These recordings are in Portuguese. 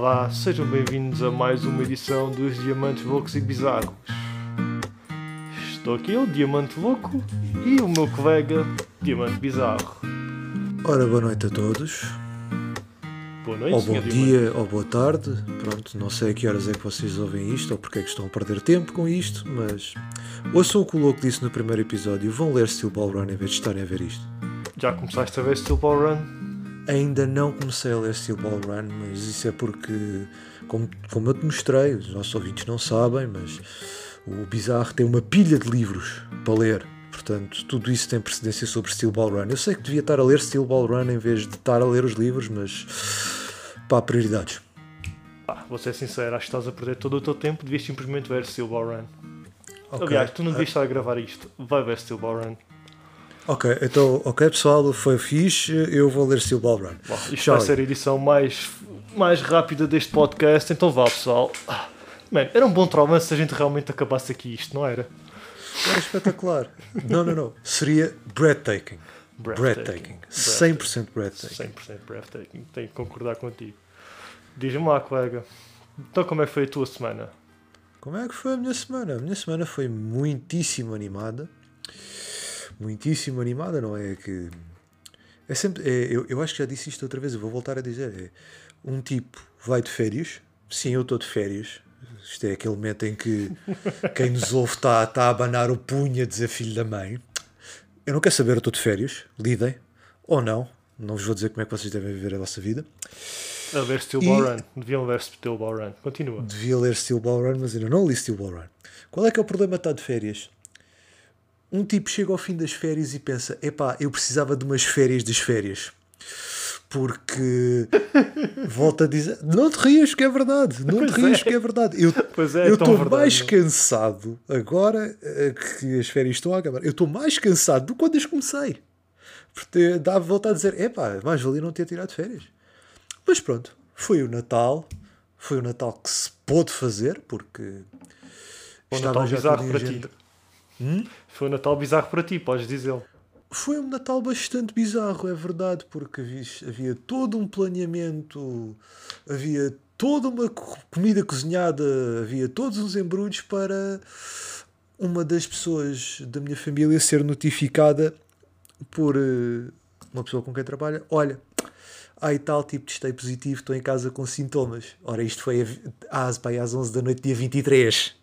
Olá, sejam bem-vindos a mais uma edição dos Diamantes Loucos e Bizarros. Estou aqui eu, Diamante Louco, e o meu colega, Diamante Bizarro. Ora, boa noite a todos. Boa noite, ou bom dia, Diamante. ou boa tarde. Pronto, não sei a que horas é que vocês ouvem isto, ou porque é que estão a perder tempo com isto, mas ouçam o que o louco disse no primeiro episódio. Vão ler Steel Ball Run em vez de estarem a ver isto. Já começaste a ver Steel Ball Run? Ainda não comecei a ler Steel Ball Run, mas isso é porque, como, como eu te mostrei, os nossos ouvintes não sabem, mas o Bizarro tem uma pilha de livros para ler. Portanto, tudo isso tem precedência sobre Steel Ball Run. Eu sei que devia estar a ler Steel Ball Run em vez de estar a ler os livros, mas pá, prioridades. Pá, vou ser sincero, acho que estás a perder todo o teu tempo, devias simplesmente ver Steel Ball Run. Ok. Aliás, tu não devias estar a gravar isto, vai ver Steel Ball Run. Ok, então, ok pessoal, foi fixe, eu vou ler Steel Ball Run. Bom, isto Tchau. vai ser a edição mais, mais rápida deste podcast, então vá pessoal. Ah, Man, era um bom trauma se a gente realmente acabasse aqui isto, não era? Era espetacular. não, não, não. Seria breathtaking. Breathtaking. Breathtaking. 100% breathtaking. 100% breathtaking, tenho que concordar contigo. Diz-me lá, colega, então como é que foi a tua semana? Como é que foi a minha semana? A minha semana foi muitíssimo animada. Muitíssimo animada, não é? Que é sempre. é, eu, eu acho que já disse isto outra vez, eu vou voltar a dizer. É, um tipo vai de férias. Sim, eu estou de férias. Isto é aquele momento em que quem nos ouve está tá a abanar o punho a dizer filho da mãe. Eu não quero saber, eu estou de férias. Lidem. Ou não. Não vos vou dizer como é que vocês devem viver a vossa vida. A ver Steel Ball Run, deviam ver Steel Ball Run. Continua. Devia ler Steel Ball Run, mas ainda não li Steel Ball Run. Qual é que é o problema de estar de férias? Um tipo chega ao fim das férias e pensa: epá, eu precisava de umas férias das férias. Porque, volta a dizer, não te rias que é verdade, não te Pois rias é. que é verdade. Eu Pois é, é estou mais não? cansado agora eh, que as férias estão a acabar. Eu estou mais cansado do que quando as comecei. Porque dá a voltar a dizer: epá, mais valia não ter tirado férias. Mas pronto, foi o Natal. Foi o Natal que se pôde fazer, porque Foi um Natal bizarro tudo em para ti. Hum? Foi um Natal bizarro para ti, podes dizê-lo. Foi um Natal bastante bizarro, é verdade, porque havia, todo um planeamento, havia toda uma co- comida cozinhada, havia todos uns embrulhos para uma das pessoas da minha família ser notificada por eh, uma pessoa com quem trabalha. Olha, e tal tipo de testei positivo, estou em casa com sintomas. Ora, isto foi às, às 11 da noite, dia 23.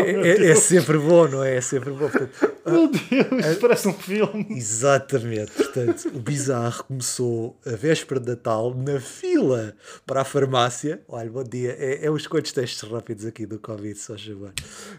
É, é sempre bom, não é? É sempre bom. Portanto, Meu Deus, parece um filme. Exatamente, portanto, o bizarro começou a véspera de Natal na fila para a farmácia. Olha, bom dia, é, é os quantos testes rápidos aqui do Covid, só chamar.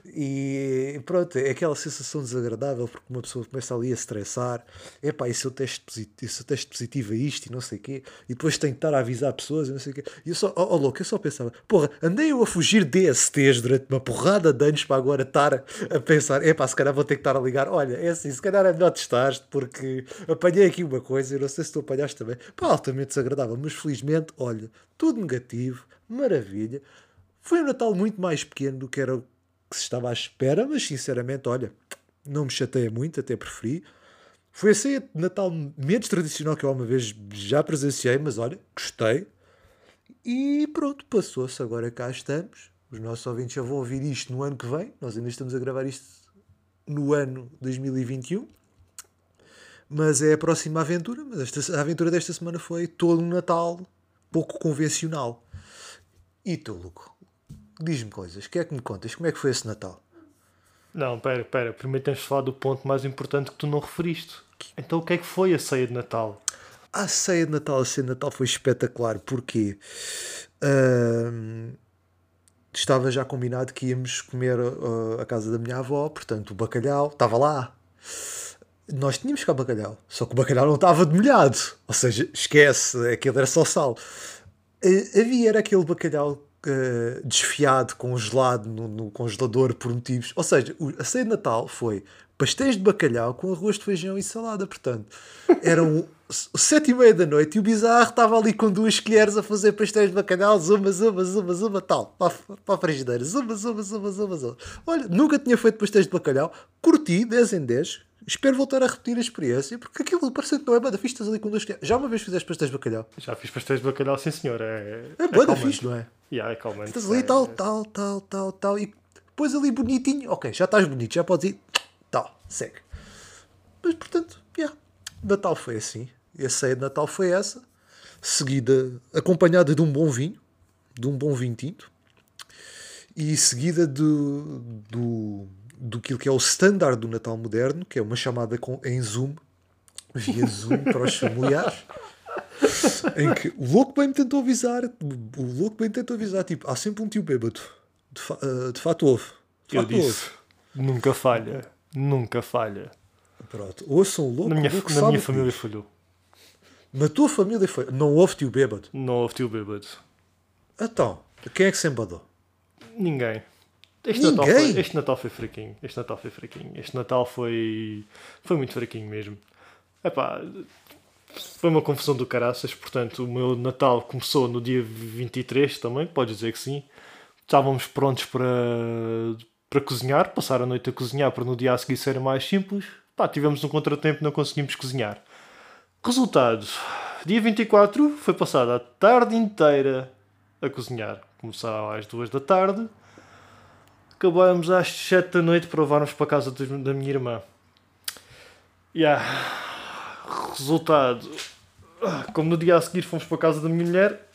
E pronto, é aquela sensação desagradável porque uma pessoa começa ali a estressar. Epá, e se eu teste positivo, se eu teste positivo a isto e não sei o quê, e depois tenho que estar a avisar pessoas e não sei o quê. E eu só, oh, oh, louco, eu só pensava, porra, andei eu a fugir DSTs durante uma porrada de anos para agora estar a, pensar, epá, se calhar vou ter que estar a ligar. Olha, é assim, se calhar é melhor testar porque apanhei aqui uma coisa, eu não sei se tu apanhaste também, pá, altamente desagradável, mas felizmente, olha, tudo negativo, maravilha. Foi um Natal muito mais pequeno do que era o que se estava à espera, mas sinceramente, olha, não me chateia muito, até preferi. Foi a ceia de Natal menos tradicional que eu uma vez já presenciei, mas olha, gostei. E pronto, passou-se, agora cá estamos. Os nossos ouvintes já vão ouvir isto no ano que vem. Nós ainda estamos a gravar isto no ano 2021. Mas é a próxima aventura. Mas esta, a aventura desta semana foi todo um Natal pouco convencional. E tu, Luco? Diz-me coisas. O que é que me contas? Como é que foi esse Natal? Não, pera, pera. Primeiro tens de falar do ponto mais importante que tu não referiste. Então o que é que foi a ceia de Natal? A ceia de Natal, a ceia de Natal foi espetacular. Porquê? Ahm, estava já combinado que íamos comer uh, a casa da minha avó, portanto o bacalhau estava lá. Nós tínhamos cá bacalhau, só que o bacalhau não estava demolhado. Ou seja, esquece, aquilo era só sal. Eh, havia era aquele bacalhau eh, desfiado, congelado no, no congelador por motivos. Ou seja, a ceia de Natal foi pastéis de bacalhau com arroz de feijão e salada. Portanto, eram sete e meia da noite e o bizarro estava ali com duas colheres a fazer pastéis de bacalhau, zuma, zuma, zuma, zuma, tal, para, a- para a frigideira, zuma, zuma, zuma, zuma, zuma. Olha, nunca tinha feito pastéis de bacalhau, curti 10 em 10. espero voltar a repetir a experiência, porque aquilo parece que não é bada fixe, estás ali com dois Já uma vez fizeste pastéis de bacalhau? Já fiz pastéis de bacalhau, sim senhor. É, É bada calmante. fixe, não é? Yeah, é calmante. Estás ali É- tal, tal, tal, tal, tal, e depois ali bonitinho, ok, já estás bonito, já podes ir, segue. Mas portanto, yeah, Natal foi assim, e a ceia de Natal foi essa, seguida, acompanhada de um bom vinho, de um bom vinho tinto, e seguida do, do, do que é o standard do Natal moderno, que é uma chamada com, em Zoom, via Zoom para os familiares, em que o louco bem me tentou avisar, o louco bem me tentou avisar, tipo, há sempre um tio bêbado, de, fa eh, de fato houve. De Eu houve. disse, nunca falha. Nunca falha. Pronto, ouçam louco, Na minha, louco na minha família diz. falhou. Na tua família foi, não houve tio bêbado. Não houve tio bêbado. Então, quem é que se embadou? Ninguém. Este Ninguém? Natal, foi, este Natal foi fraquinho. Este Natal foi fraquinho. Este Natal foi. Foi muito fraquinho mesmo. Epá, foi uma confusão do caraças. Portanto, o meu Natal começou no dia 23 também, podes dizer que sim. Estávamos prontos para, para cozinhar, passar a noite a cozinhar para no dia a seguir ser mais simples. Pá, tivemos um contratempo não conseguimos cozinhar. Resultado: dia 24 foi passada a tarde inteira a cozinhar. Começaram às 2 da tarde, acabámos às 7 da noite para levarmos para a casa da minha irmã. Yeah. Resultado: como no dia a seguir fomos para a casa da minha mulher,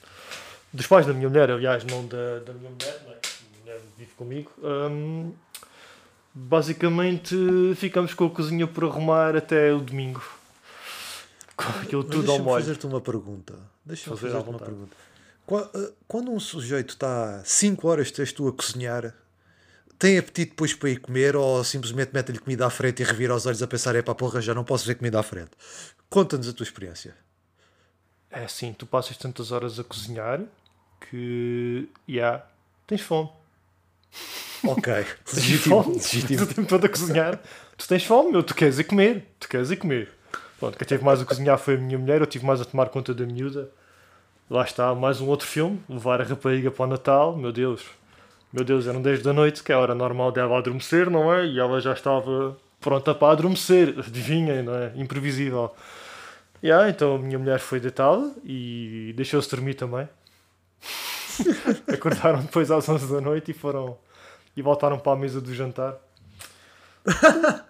dos pais da minha mulher, aliás, não da, da minha mulher, não é? A minha mulher vive comigo. hum, basicamente ficamos com a cozinha por arrumar até o domingo. Com aquilo Mas tudo ao Deixa-me molho. fazer-te uma pergunta. Deixa-me Fazer fazer-te uma pergunta. Eh, Quando um sujeito está 5 horas tens tu a cozinhar, tem apetite depois para ir comer ou simplesmente mete-lhe comida à frente e revira os olhos a pensar, é pá, porra, já não posso ver comida à frente. Conta-nos a tua experiência. É assim, tu passas tantas horas a cozinhar que. Yeah, tens fome. Ok, Tens legítimo, fome. legítimo. Tu tempo todo a cozinhar. Tu tens fome, meu. Tu queres ir comer. Tu queres ir comer. Pronto, quem teve mais a cozinhar foi a minha mulher. Eu tive mais a tomar conta da miúda. Lá está, mais um outro filme. Levar a rapariga para o Natal. Meu Deus. Meu Deus, eram 10 da noite, que é a hora normal dela adormecer, não é? E ela já estava pronta para adormecer. Adivinhem, não é? Imprevisível. Yeah, então a minha mulher foi deitada e deixou-se dormir também. Acordaram depois às 11 da noite e foram e voltaram para a mesa do jantar.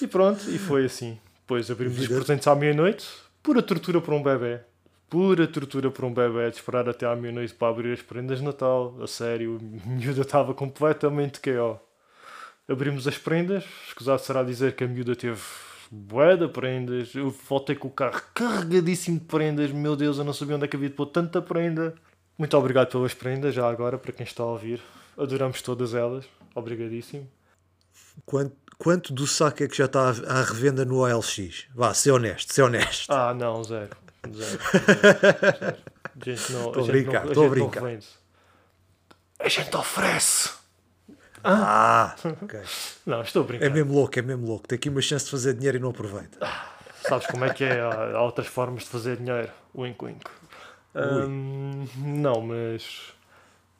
e pronto, e foi assim. Depois abrimos os presentes à meia-noite. Pura tortura para um bebê. Pura tortura para um bebê de esperar até à meia-noite para abrir as prendas de Natal. A sério, a miúda estava completamente KO. Abrimos as prendas. Escusado será dizer que a miúda teve bué de prendas. Eu voltei com o carro carregadíssimo de prendas. Meu Deus, eu não sabia onde é que havia de pôr tanta prenda. Muito obrigado pelas prendas, já agora, para quem está a ouvir. Adoramos todas elas. Obrigadíssimo. Quanto, quanto do saco é que já está à revenda no OLX? Vá, ser honesto, ser honesto. Ah, não, zero. Zero. zero. A brincar, tô a brincar. A gente oferece. Ah, ok. Não, estou a brincar. É mesmo louco, é mesmo louco. Tem aqui uma chance de fazer dinheiro e não aproveita. Sabes como é que é? Há, há outras formas de fazer dinheiro. Wink, wink. Hum, não, mas.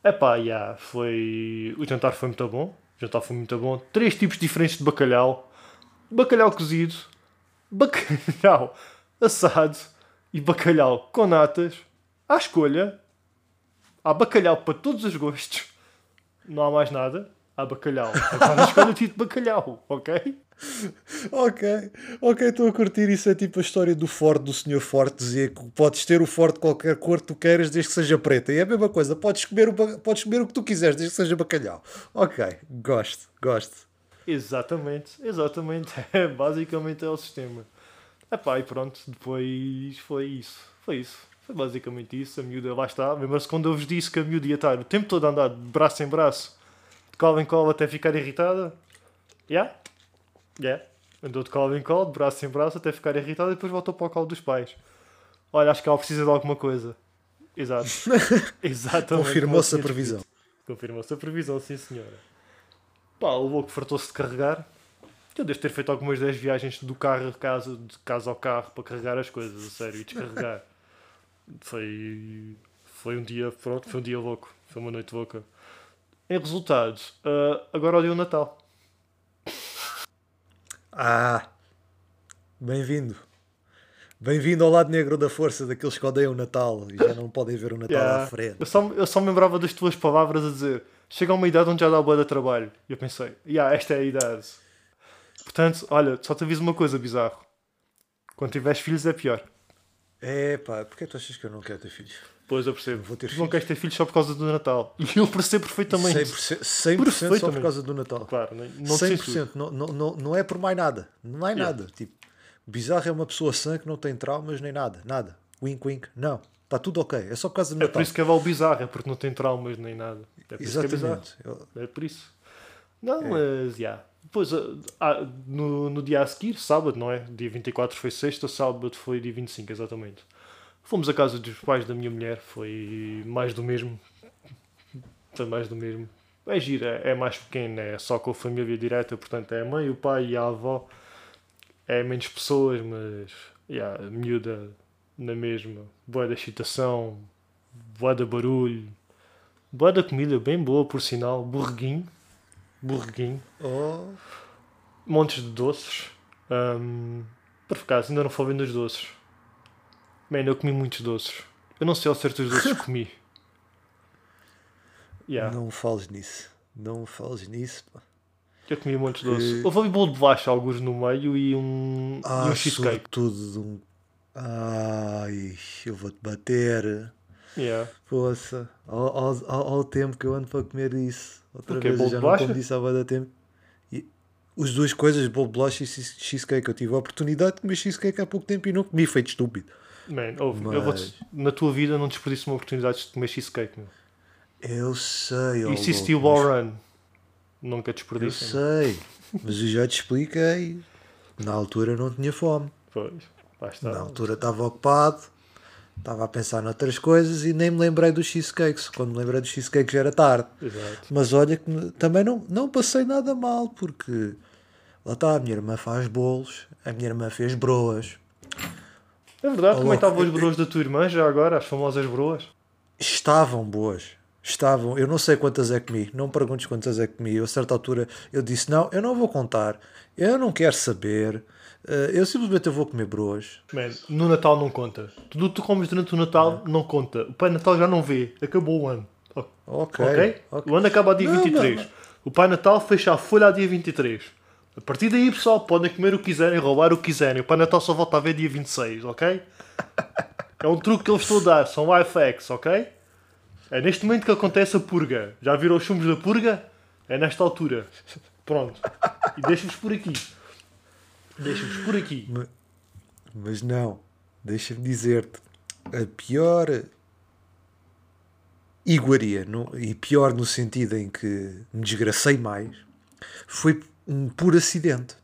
Epá, yeah, foi. O jantar foi muito bom. O jantar foi muito bom. Três tipos diferentes de bacalhau: bacalhau cozido, bacalhau assado e bacalhau com natas. À escolha. Há bacalhau para todos os gostos. Não há mais nada. Há bacalhau. Agora escolha o tipo de bacalhau, ok? Ok, ok, estou a curtir. Isso é tipo a história do Ford, do Sr. Ford, dizia que podes ter o Ford de qualquer cor que tu queiras, desde que seja preta. E é a mesma coisa, podes comer o, podes comer o que tu quiseres, desde que seja bacalhau. Ok, gosto, gosto. Exatamente, exatamente. É, basicamente é o sistema. Epá, e pronto, depois foi isso. Foi isso. Foi basicamente isso. A miúda lá está. Lembra-se quando eu vos disse que a miúda ia estar o tempo todo a andar de braço em braço, de cola em cola até ficar irritada? Yeah? Yeah. Andou de cola em cola, de braço em braço até ficar irritada e depois voltou para o colo dos pais. Olha, acho que ela precisa de alguma coisa. Exato. Exatamente. Confirmou-se a previsão. Confirmou-se a previsão, sim senhora. Pá, o louco fartou-se de carregar. Eu devo ter feito algumas 10 viagens do carro casa, de casa ao carro para carregar as coisas, a sério, e descarregar. foi, foi um dia, pronto, foi um dia louco. Foi uma noite louca. Em resultado, ah, agora odeio o Natal. Ah, bem-vindo. Bem-vindo ao lado negro da força daqueles que odeiam o Natal e já não podem ver o Natal Yeah. à frente. Eu, só, eu só me lembrava das tuas palavras a dizer chega a uma idade onde já dá boa de trabalho. E eu pensei, yeah, esta é a idade. Portanto, olha, só te aviso uma coisa bizarro. Quando tiveres filhos é pior. É pá, porquê tu achas que eu não quero ter filhos? Pois eu percebo. Vou ter tu não filhos. queres ter filhos só por causa do Natal. E eu percebo perfeitamente. 100%, 100% só por Perfeitamente. causa do Natal. Claro, não, não te censuro. 100%, não, não, não, é por mais nada. Não é Yeah. nada. Tipo, bizarro é uma pessoa sã que não tem traumas nem nada. Nada. Wink, wink. Não. Está tudo ok. É só por causa do É Natal. por isso que é o bizarro, é porque não tem traumas nem nada. É por isso que é. Exatamente. Eu- É por isso. Não, mas, já. Depois, ah, ah, no, no dia a seguir, sábado, não é? Dia 24 foi sexta, sábado foi dia 25, exatamente. Fomos à casa dos pais da minha mulher, foi mais do mesmo. Foi mais do mesmo. É gira, é mais pequeno, é só com a família direta, portanto é a mãe, o pai e a avó. É menos pessoas, mas, já, miúda na mesma. Boa da excitação, boa da barulho, boa da comida, bem boa por sinal, borreguinho, borreguinho, Oh, montes de doces. Ahm, por acaso, ainda não falei nos doces. Mano, eu comi muitos doces. Eu não sei ao certo os doces que comi. Yeah, Não fales nisso. Não fales nisso. Pá. eu comi muitos doces. Que- Houve ali bolo de bolacha, alguns no meio e um, e Ah, um cheesecake. sobretudo de um. Ai, eu vou-te bater. Yeah. Poça. Ao, ao, ao, ao tempo que eu ando para comer isso. Outra O quê? vez eu já não como disso há de tempo. E as duas coisas, bolo de bolacha e cheese- cheesecake. Eu tive a oportunidade de comer cheesecake há pouco tempo e não comi, feito estúpido. Man, ouve, eu vou Mas- na tua vida não desperdiço uma oportunidade de comer cheesecake. Meu. Eu sei, ó E se Steel mas- Ball Run? Nunca Eu desperdiço. sei, mas eu já te expliquei. Na altura não tinha fome. Pois, lá está. Na altura estava ocupado, estava a pensar noutras coisas e nem me lembrei dos cheesecakes. Quando me lembrei dos cheesecakes já era tarde. Exato. Mas olha que também não, não passei nada mal, porque lá está, a minha irmã faz bolos, a minha irmã fez broas, É verdade, Oh, como é estavam as broas da tua irmã já agora, as famosas broas? estavam boas. Estavam, eu não sei quantas é que comi, não me perguntes quantas é que comi. Eu, a certa altura eu disse: Não, eu não vou contar, eu não quero saber, eh, eu simplesmente vou comer broas. Man, no Natal não conta. Tudo que tu comes durante o Natal não conta. O Pai Natal já não vê. Acabou o ano. Ok, Ok? ok. O ano acaba a dia Não, 23. não, não. O Pai Natal fecha a folha a dia 23. A partir daí, pessoal, podem comer o que quiserem, roubar o que quiserem. O Pai só volta a ver dia 26, ok? É um truque que eu estou a dar. São life hacks, ok? É neste momento que acontece a purga. Já viram os chumos da purga? É nesta altura. Pronto. E deixo-vos por aqui. Deixo-vos por aqui. Mas não, deixa-me dizer-te, a pior iguaria, no- e pior no sentido em que me desgracei mais, foi um puro acidente.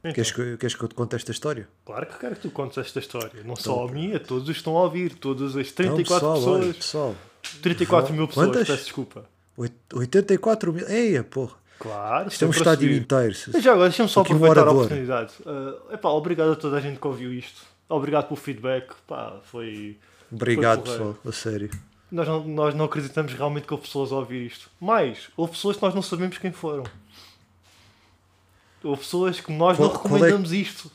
Então, Queres, que, queres que eu te conte esta história? Claro que quero que tu contes esta história. Não só a mim, a todos os que estão a ouvir. Todas as 34 Não, pessoal, olha, pessoas. pessoal, 34 mil pessoas, Quantas? peço desculpa. oit- 84 mil. Eia, porra. Claro, Isto é um estádio inteiro. Mas já agora, deixa-me só Aqui aproveitar a oportunidade. Uh, epá, obrigado a toda a gente que ouviu isto. Obrigado pelo feedback. Pá, foi... Obrigado, Foi pessoal, a sério. Nós não, nós não acreditamos realmente que houve pessoas a ouvir isto. Mas, houve pessoas que nós não sabemos quem foram. Houve pessoas que nós não Qual- qual é- recomendamos isto.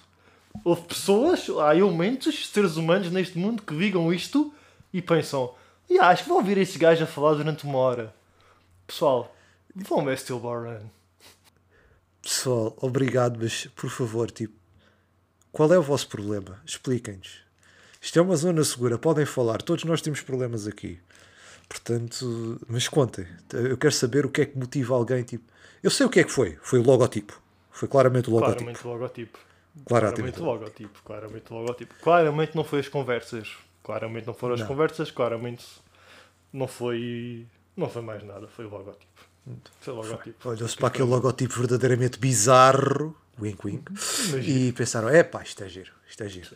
Houve pessoas, há elementos, seres humanos neste mundo que digam isto e pensam: "Ya, acho que vou ouvir esse gajo a falar durante uma hora. Pessoal, vão ver Steel Bar Run. Pessoal, obrigado, mas por favor, tipo, qual é o vosso problema? Expliquem-nos. Isto é uma zona segura, podem falar, todos nós temos problemas aqui. Portanto, mas contem. Eu quero saber o que é que motiva alguém, tipo. Eu sei o que é que foi. Foi o logotipo. Foi claramente o logotipo. Claramente o logotipo. Claramente. Claramente o logotipo. Claramente o logotipo. Claramente não foi as conversas. Claramente não foram as Não. conversas. Claramente não foi. Não foi mais nada. Foi o logotipo. Foi o logotipo. Olhou-se para aquele logotipo verdadeiramente bizarro, wink wink, Imagina. e pensaram: é pá, isto é giro, isto é giro.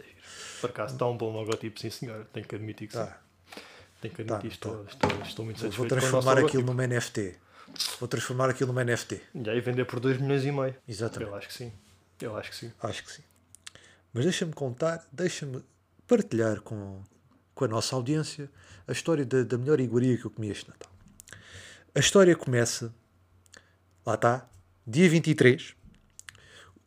Por acaso está um bom logotipo, sim senhor. Tenho que admitir que sim. Tá. Tenho que Tá, admitir. estou, tá. estou, estou muito Vou satisfeito nosso transformar aquilo numa NFT. Vou transformar aquilo numa NFT. E aí vender por 2 milhões e meio. Exatamente. Eu acho que sim. Eu acho que sim. Acho que sim. Mas deixa-me contar, deixa-me partilhar com, com a nossa audiência a história da, da melhor iguaria que eu comi este Natal. A história começa, lá está, dia 23.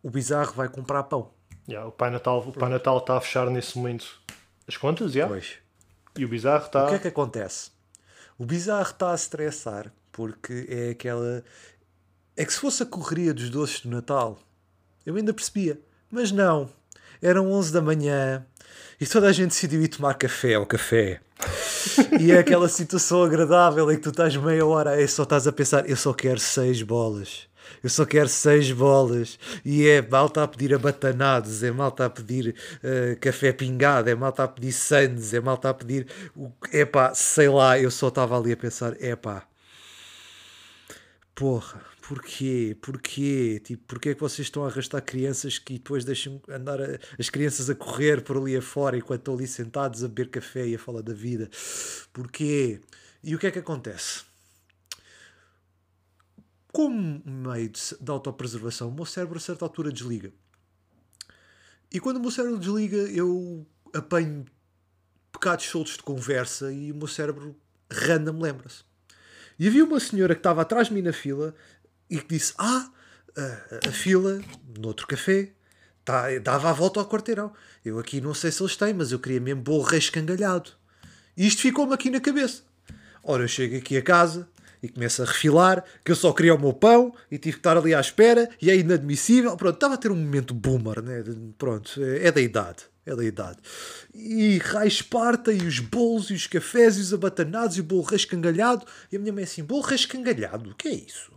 o bizarro vai comprar pão. Yeah, o Pai Natal o Pai Natal está a fechar nesse momento as contas, yeah? Pois. e o Bizarro está. O que é que acontece? O bizarro está a estressar porque é aquela. É que se fosse a correria dos doces do Natal, eu ainda percebia. Mas não. Eram 11 da manhã e toda a gente decidiu ir tomar café ao café. e é aquela situação agradável em que tu estás meia hora e só estás a pensar: eu só quero seis bolas. Eu só quero seis bolas. E é malta a pedir abatanados, é malta a pedir eh, café pingado, é malta a pedir sandes, é malta a pedir. É pá, sei lá, eu só estava ali a pensar: é pá, porra, porquê? Porquê? Tipo, porquê é que vocês estão a arrastar crianças que depois deixam andar a- as crianças a correr por ali afora enquanto estão ali sentados a beber café e a falar da vida? Porquê? E o que é que acontece? Como meio de, de autopreservação, o meu cérebro a certa altura desliga. E quando o meu cérebro desliga, eu apanho pecados soltos de conversa e o meu cérebro random lembra-se. E havia uma senhora que estava atrás de mim na fila e que disse: Ah, a, a fila, no outro café, tá, dava a volta ao quarteirão. Eu aqui não sei se eles têm, mas eu queria mesmo rei escangalhado. E isto ficou-me aqui na cabeça. Ora, eu chego aqui a casa e começo a refilar, que eu só queria o meu pão e tive que estar ali à espera e é inadmissível. Pronto, estava a ter um momento boomer, né? Pronto, é, é da idade. É da idade. E raios esparta e os bolos e os cafés e os abatanados e o bolo rei escangalhado. E a minha mãe assim, bolo rei escangalhado? O que é isso?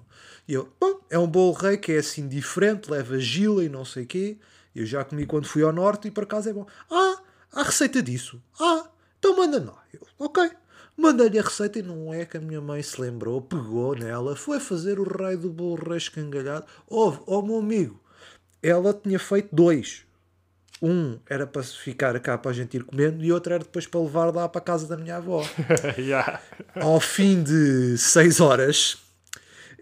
E eu, bom, é um bolo rei que é assim diferente, leva gila e não sei o quê. Eu já comi quando fui ao norte e por acaso é bom. Ah, há receita disso. Ah, então manda não. Eu, ok. Mandei-lhe a receita e não é que a minha mãe se lembrou, pegou nela, foi fazer o rei do bolo rei escangalhado. Houve, oh meu amigo, ela tinha feito dois. Um era para ficar cá para a gente ir comendo e outro era depois para levar lá para a casa da minha avó. yeah. Ao fim de seis horas,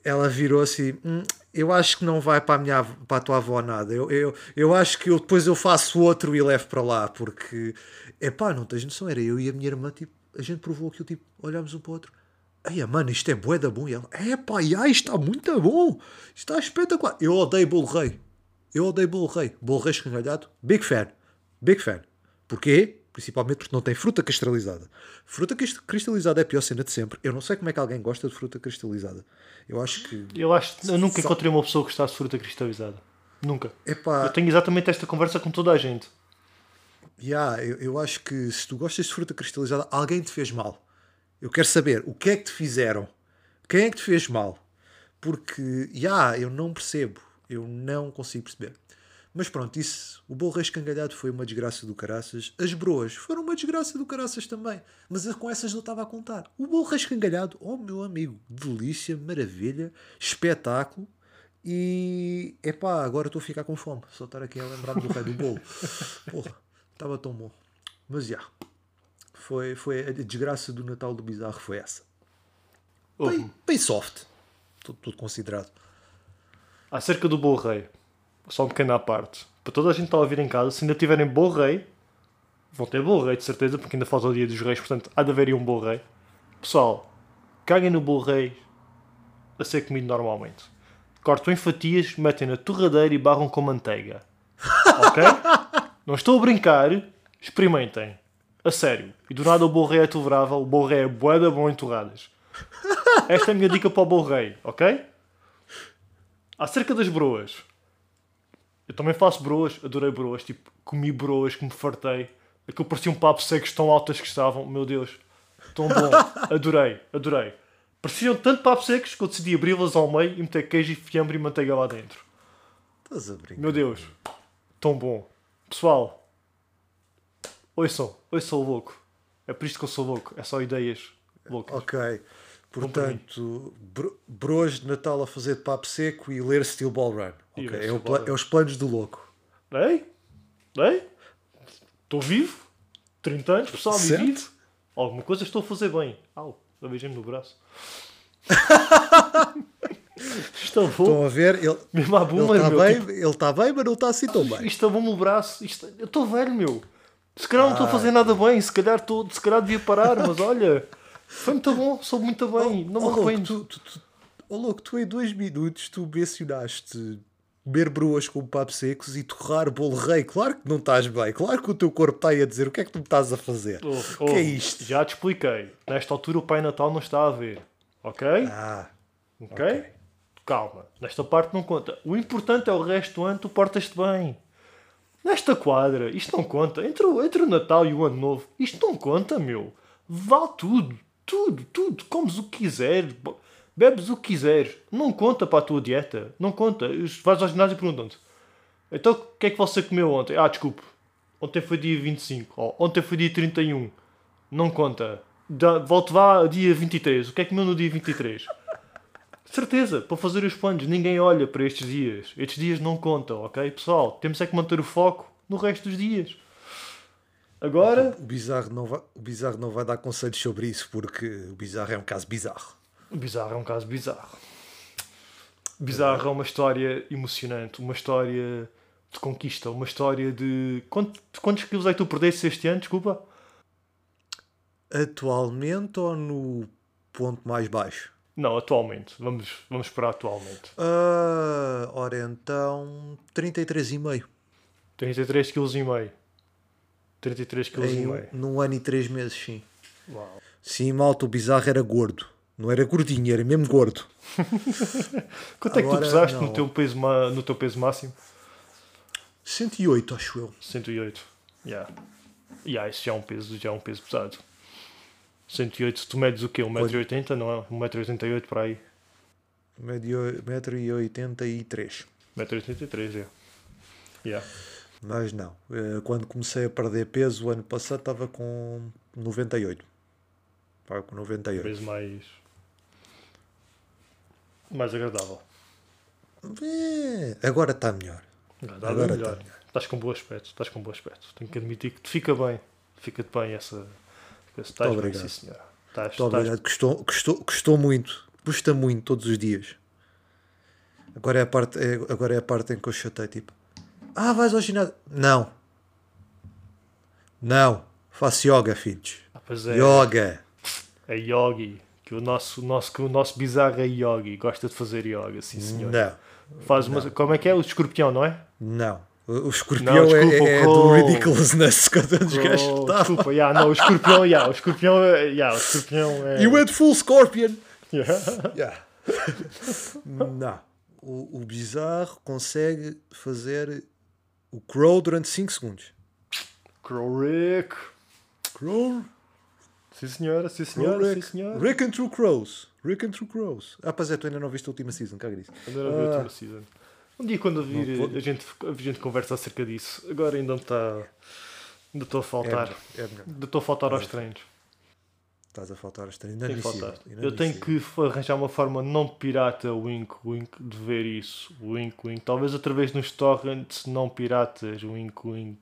ela virou-se hum, eu acho que não vai para a, minha, para a tua avó nada. Eu, eu, eu acho que eu, depois eu faço outro e levo para lá, porque, epá, não tens noção, era eu e a minha irmã, tipo, a gente provou aquilo, tipo, olhámos um para o outro. Ai, mano, isto é bué da bom. E ela, epá, já, isto está muito bom. Isto está espetacular. Eu odeio bolo rei. Eu odeio bolo rei. Bolo rei escangalhado, big fan. Big fan. Porquê? Principalmente porque não tem fruta cristalizada. Fruta crist- cristalizada é a pior cena de sempre. Eu não sei como é que alguém gosta de fruta cristalizada. Eu acho que. Eu acho eu nunca encontrei uma pessoa que gostasse de fruta cristalizada. Nunca. Epá, Eu tenho exatamente esta conversa com toda a gente. Yeah, eu, eu acho que se tu gostas de fruta cristalizada, alguém te fez mal. Eu quero saber o que é que te fizeram. Quem é que te fez mal? Porque, já, eu não percebo. Eu não consigo perceber. Mas pronto, isso, o bolo escangalhado foi uma desgraça do caraças. As broas foram uma desgraça do caraças também. Mas com essas não estava a contar. O bolo escangalhado, oh meu amigo, delícia, maravilha, espetáculo. E, epá, agora estou a ficar com fome. Só estar aqui a lembrar-me do rei do bolo. Porra, estava tão bom. Mas já, foi, foi a desgraça do Natal do Bizarro foi essa. Bem, bem soft. Tudo, tudo considerado. Acerca do bolo rei, só um pequeno à parte. Para toda a gente que está a ouvir em casa, se ainda tiverem bolo rei, vão ter bolo rei de certeza, porque ainda falta o dia dos reis, portanto há de haver aí um bolo rei. Pessoal, caguem no bolo rei a ser comido normalmente. Cortam em fatias, metem na torradeira e barram com manteiga. Ok? Não estou a brincar, experimentem. A sério. E do nada o rei é tolerável, o rei é boeda bom em torradas. Esta é a minha dica para o rei, ok? Acerca das broas. Eu também faço broas, adorei broas, tipo, comi broas que me fartei. Aquilo parecia um papo secos tão altas que estavam, meu Deus, tão bom. Adorei, adorei. Pareciam tanto papo secos que eu decidi abri-las ao meio e meter queijo e fiambre e manteiga lá dentro. Estás a brincar. Meu Deus, tão bom. Pessoal, ouçam, ouçam o louco. É por isto que eu sou louco, é só ideias loucas. Ok. Portanto, bro, broas de Natal a fazer de papo seco e ler Steel Ball Run. Ok, ler É, Ball é os planos do louco. Ei? Ei? Estou vivo? 30 anos, pessoal, Certo. vivo? Alguma coisa estou a fazer bem. Au, beijei-me no braço. Estou Estão bom. a ver? Ele Mesmo à ele está bem, tipo, ele está bem, mas não está assim tão bem. isto bom no braço. Isto, eu estou velho, meu. Se calhar não estou a fazer nada bem. Se calhar, estou, se calhar devia parar, mas olha. Foi muito bom, soube muito bem. não me Oh, arrependo. tu, tu, tu, oh, louco, tu em dois minutos tu mencionaste comer bruas com papo secos e torrar bolo rei. Claro que não estás bem. Claro que o teu corpo está aí a dizer o que é que tu me estás a fazer. Oh, o que oh, é isto? Já te expliquei. Nesta altura o Pai Natal não está a ver. Ok? Ah, ok? ok. Calma. Nesta parte não conta. O importante é o resto do ano, tu portas-te bem. Nesta quadra, isto não conta. Entre, o- entre o Natal e o Ano Novo, isto não conta, meu. Vale tudo. Tudo, tudo. Comes o que quiseres. Bebes o que quiseres. Não conta para a tua dieta. Não conta. Vais ao ginásio e perguntam-te. Então, o que é que você comeu ontem? Ah, desculpe. Ontem foi dia 25. Ou ontem foi dia 31. Não conta. Volte vá dia 23. O que é que comeu no dia 23? Certeza, para fazer os planos, ninguém olha para estes dias. Estes dias não contam, ok? Pessoal, temos é que manter o foco no resto dos dias. Agora, O bizarro, não vai, o bizarro não vai dar conselhos sobre isso porque o bizarro é um caso bizarro. o bizarro é um caso bizarro. Bizarro é uma história emocionante, uma história de conquista, uma história de. Quantos, quantos quilos é que tu perdeste este ano? Desculpa. Atualmente ou no ponto mais baixo? Não, atualmente. Vamos, vamos para atualmente. Ah, ora então, 33,5. 33 kg. 33 kg e Em um, num ano e três meses, sim. Uau. Sim, malta, o bizarro era gordo. Não era gordinho, era mesmo gordo. Quanto é que tu pesaste não. no teu, peso, no teu peso máximo? 108, acho eu. 108. Yeah. Yeah, isso já é um peso, já é um peso pesado. 108, tu medes o quê? 1,80m, não é? 1,88m para aí. Médio 1,83m. 1,83m, é. Yeah. Mas não. eh, Quando comecei a perder peso, o ano passado estava com 98. Estava com 98. Peso mais. mais agradável. É, agora está melhor. Agora é melhor. tá melhor. Estás com bom aspecto, estás com bom aspecto. Tenho que admitir que te fica bem. Fica-te bem essa. Estás bem, sim senhora. Estás, Muito estás- obrigado. Custou, custou, custou muito. Custa muito todos os dias. Agora é a parte, é, agora é a parte em que eu chatei. Tipo, ah, vais ao ginásio? Não. Não. Faço yoga, filhos. Ah, é, Yoga. é yogi. Que o nosso, nosso, que o nosso bizarro é yogi. Gosta de fazer yoga, sim senhor. Não. Faz uma, como é que é? O escorpião, não é? Não. O escorpião Não, é- desculpa, é, o do ridiculousness quando os gajos desculpa, yeah, não, o escorpião, yeah, o escorpião, é- yeah, o escorpião é. You went full scorpion. Yeah. Yeah. Não. O, o bizarro consegue fazer o crow durante 5 segundos. Crow Rick. Crow. Sim senhora, sim Crow senhora, sim Rick. senhora. Rick and True Crows. Rick and True Crows. Ah, pois é, tu ainda não viste a última season, caga disso. Quando era a ver a Ah. última season. Um dia quando eu vir, Não a gente, a gente conversa acerca disso. Agora ainda me está. Ainda estou a É faltar. é melhor. Ainda estou a faltar aos treinos. Estás a faltar. Ainda faltar. ensino, ainda Eu tenho que arranjar uma forma não pirata, wink, wink, de ver isso. Wink, wink. Talvez através nos torrents não piratas, wink, wink.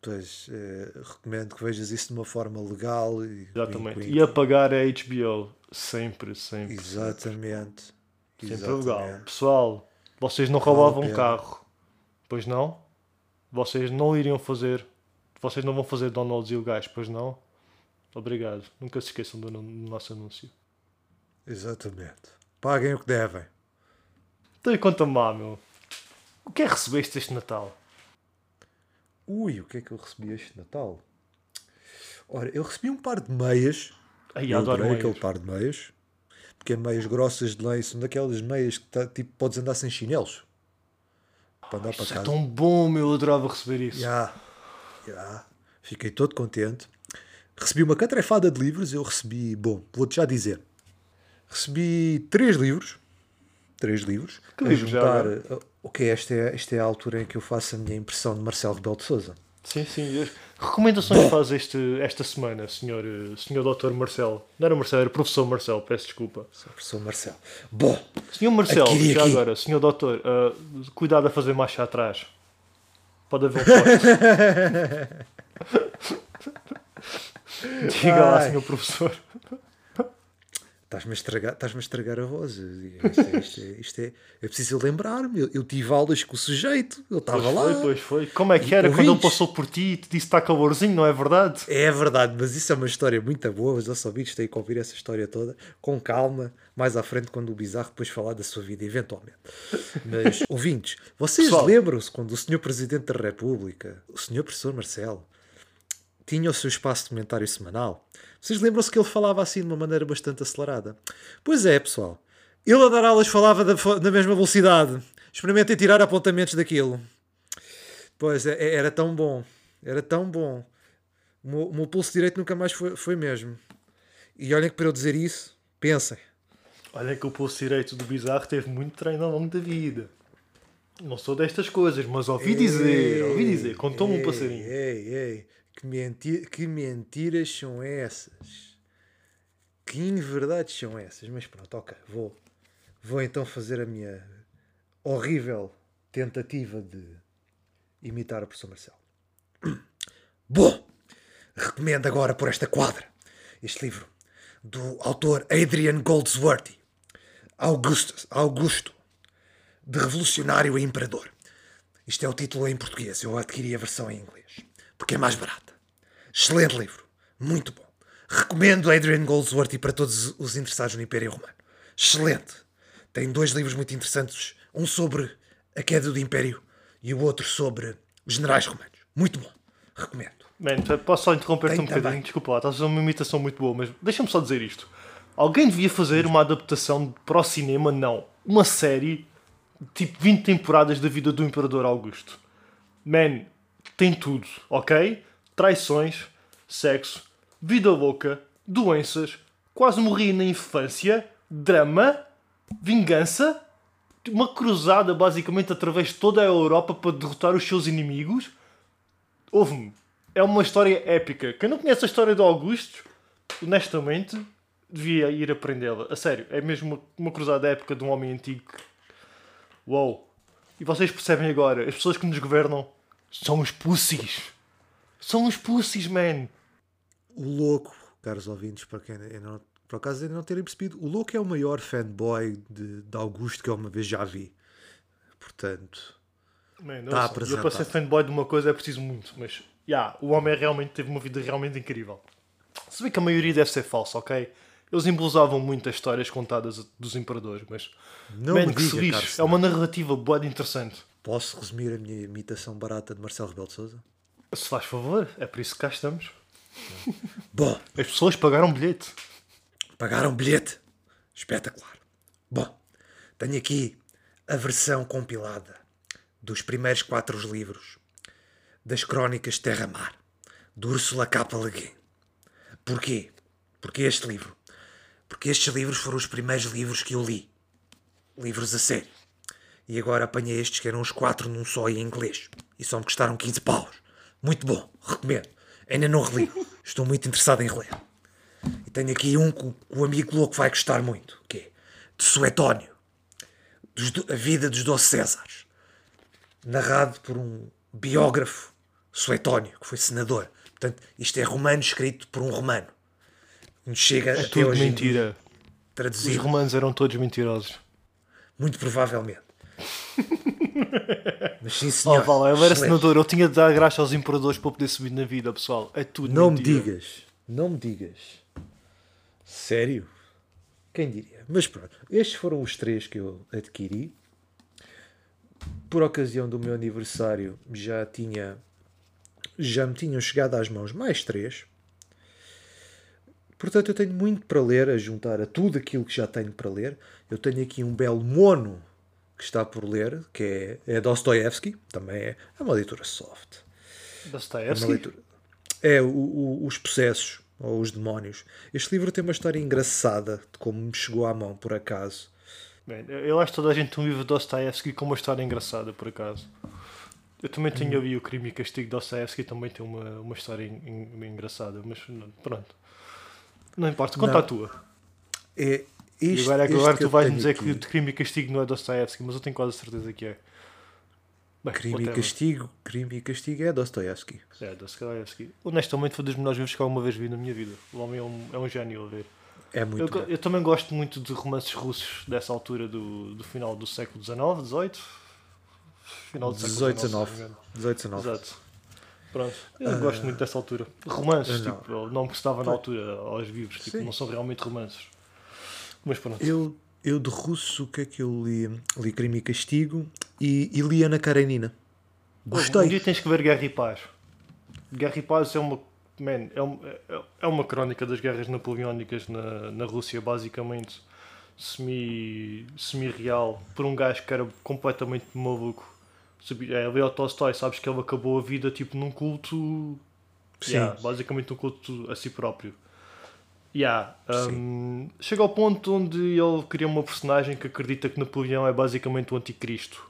Pois, eh, recomendo que vejas isso de uma forma legal. E, Exatamente. wink, E wink. apagar a HBO. Sempre, sempre. Exatamente. Sempre Exatamente. legal. Pessoal, vocês não roubavam um carro. Pois não? Vocês não iriam fazer. Vocês não vão fazer downloads ilegais, pois não? Obrigado. Nunca se esqueçam do, no- do nosso anúncio. Exatamente. Paguem o que devem. Então e conta-me lá, meu. O que é que recebeste este Natal? Ui, o que é que eu recebi este Natal? Ora, eu recebi um par de meias. Ai, eu adoro meias. aquele par de meias. Porque é meias grossas de lei. São daquelas meias que tá, tipo, podes andar sem chinelos. Para andar para Isso é casa. tão bom, meu. Eu adorava receber isso. Já, já. Fiquei todo contente. Recebi uma catrefada de livros. Eu recebi, bom, vou-te já dizer. Recebi três livros. Três livros. Que a livros já juntar. agora? Ok, esta é, esta é a altura em que eu faço a minha impressão de Marcelo Rebelo de Souza. Sim, sim. Recomendações faz este, esta semana, senhor, eh, senhor Dr. Marcelo? Não era Marcelo, era professor Marcelo, peço desculpa. Professor Marcelo. Bom, Senhor Marcelo, Aqui, já aqui. agora, senhor doutor, ah, cuidado a fazer marcha atrás. Pode haver um poste. Diga lá, Ai. senhor professor. Estás-me a estragar, estás-me a estragar a voz. Isto é, isto é, isto é, é preciso lembrar-me. Eu, eu tive aulas com o sujeito, ele estava Pois lá. foi, pois foi. Como é que era quando ele Ouvintes? passou por ti e te disse que está calorzinho, não é verdade? É verdade, mas isso é uma história muito boa. Os nossos ouvintes têm que ouvir essa história toda com calma, mais à frente, quando o Bizarro depois falar da sua vida, eventualmente. Mas, ouvintes, vocês lembram-se quando o Sr. Presidente da República, o Sr. Professor Marcelo, tinha o seu espaço de comentário semanal? Vocês lembram-se que ele falava assim de uma maneira bastante acelerada? Pois é, pessoal. Ele a dar aulas falava da, mesma velocidade. Experimentem tirar apontamentos daquilo. Pois é, é- era tão bom. Era tão bom. O meu, o meu pulso direito nunca mais foi, foi mesmo. E olhem que para eu dizer isso, pensem. Olha que o pulso direito do bizarro teve muito treino ao longo da vida. Não sou destas coisas, mas ouvi dizer, ouvi dizer, contou-me um Ei, passarinho. Ei, ei, que, menti que mentiras são essas? Que inverdades são essas? Mas pronto, ok, vou, vou então fazer a minha horrível tentativa de imitar o professor Marcelo. Bom, recomendo agora por esta quadra este livro do autor Adrian Goldsworthy, Augusto, Augusto de Revolucionário a Imperador. Isto é o título em português, eu adquiri a versão em inglês, porque é mais barata. Excelente livro, muito bom. Recomendo Adrian Goldsworthy para todos os interessados no Império Romano. Excelente. Tem dois livros muito interessantes, um sobre a queda do Império e o outro sobre os generais romanos. Muito bom. Recomendo. Man, posso só interromper-te um bocadinho? também. Desculpa lá, estás a fazer uma imitação muito boa, mas deixa-me só dizer isto. Alguém devia fazer uma adaptação para o cinema, não. Uma série, tipo 20 temporadas da vida do Imperador Augusto. Man, tem tudo, ok? Traições, sexo, vida louca, doenças, quase morri na infância, drama, vingança, uma cruzada basicamente através de toda a Europa para derrotar os seus inimigos. Ouve-me, é uma história épica. Quem não conhece a história do Augusto, honestamente, devia ir aprendê-la. A sério, é mesmo uma, uma cruzada épica de um homem antigo. Uou! E vocês percebem agora, as pessoas que nos governam são os pussies. São os pussies, man. O Louco, caros ouvintes, para quem ainda não, por acaso ainda não terem percebido, o Louco é o maior fanboy de, de Augusto que eu uma vez já vi. Portanto, Man, Tá ouçam, eu para ser apresentado. fanboy de uma coisa é preciso muito, mas yeah, o homem realmente teve uma vida realmente incrível. Se bem que a maioria deve ser falsa, ok? Eles embolosavam muito as histórias contadas dos imperadores, mas não man, me que se diga, lixe, Carlos, é uma narrativa boa de interessante. Posso resumir a minha imitação barata de Marcelo Rebelo de Sousa? Se faz favor, é por isso que cá estamos. Bom, As pessoas pagaram bilhete. pagaram bilhete. Espetacular. Bom, tenho aqui a versão compilada dos primeiros quatro livros das Crónicas Terra-Mar, de Úrsula K. Le Guin. Porquê? Porque este livro? Porque estes livros foram os primeiros livros que eu li. Livros a sério. E agora apanhei estes que eram os quatro num só em inglês. E só me custaram 15 paus. Muito bom, recomendo. Ainda não reli. Estou muito interessado em reler. E tenho aqui um que o- amigo louco vai gostar muito, que é de Suetónio. Do- a vida dos Doze Césares. Narrado por um biógrafo suetónio, que foi senador. Portanto, isto é romano escrito por um romano. Nos chega É até tudo hoje mentira. Os traduzido, romanos eram todos mentirosos. muito provavelmente. Mas sim, Oh, senhor. vá lá, eu era senador, eu tinha de dar graça aos imperadores para poder subir na vida, pessoal. É tudo Não me mentira. digas. Não me digas. Sério? Quem diria? Mas pronto, estes foram os três que eu adquiri. Por ocasião do meu aniversário já tinha já me tinham chegado às mãos mais três. Portanto, eu tenho muito para ler, a juntar a tudo aquilo que já tenho para ler. Eu tenho aqui um belo mono que está por ler, que é, é Dostoevsky, também é, é uma leitura soft. É uma Dostoevsky? leitura. É, o- o- os possessos, ou os demónios. Este livro tem uma história engraçada de como me chegou à mão, por acaso. Man, eu- acho que toda a gente tem um livro de Dostoevsky com uma história engraçada, por acaso. Eu também tenho Hum. ali o Crime e Castigo de Dostoevsky, também tem uma, uma história en- en- engraçada, mas pronto. Não importa, conta Não. a tua. É, E este, agora, agora tu eu vais tenho dizer aqui, que o Crime e Castigo não é Dostoevsky, mas eu tenho quase certeza que é. Bem, Crime e. Castigo, Crime e Castigo é Dostoevsky. É, Dostoevsky. Honestamente, foi dos melhores livros que alguma vez vi na minha vida. O homem é um, é um gênio a ver. É muito Eu, eu também gosto muito de romances russos dessa altura do, do final do século XIX, XVIII. Final do século 18, XIX. 19. se não me engano. 18, 19. Exato. Pronto. Eu gosto muito dessa altura. Romances, não. tipo, o nome que na altura aos vivos, tipo, Sim. não são realmente romances. Mas pronto. Eu, eu de russo, o que é que eu li? Li Crime e Castigo e, e li Ana Karenina. Um Gostei. dia tens que ver Guerra e Paz. Guerra e Paz é uma. Man, é, um- é- é uma crónica das guerras napoleónicas na, na Rússia, basicamente semi- semi-real, por um gajo que era completamente maluco. É, Leo Tolstói, sabes que ele acabou a vida tipo num culto. Sim. Yeah, basicamente um culto a si próprio. Yeah, um, chega ao ponto onde ele cria uma personagem que acredita que Napoleão é basicamente o anticristo.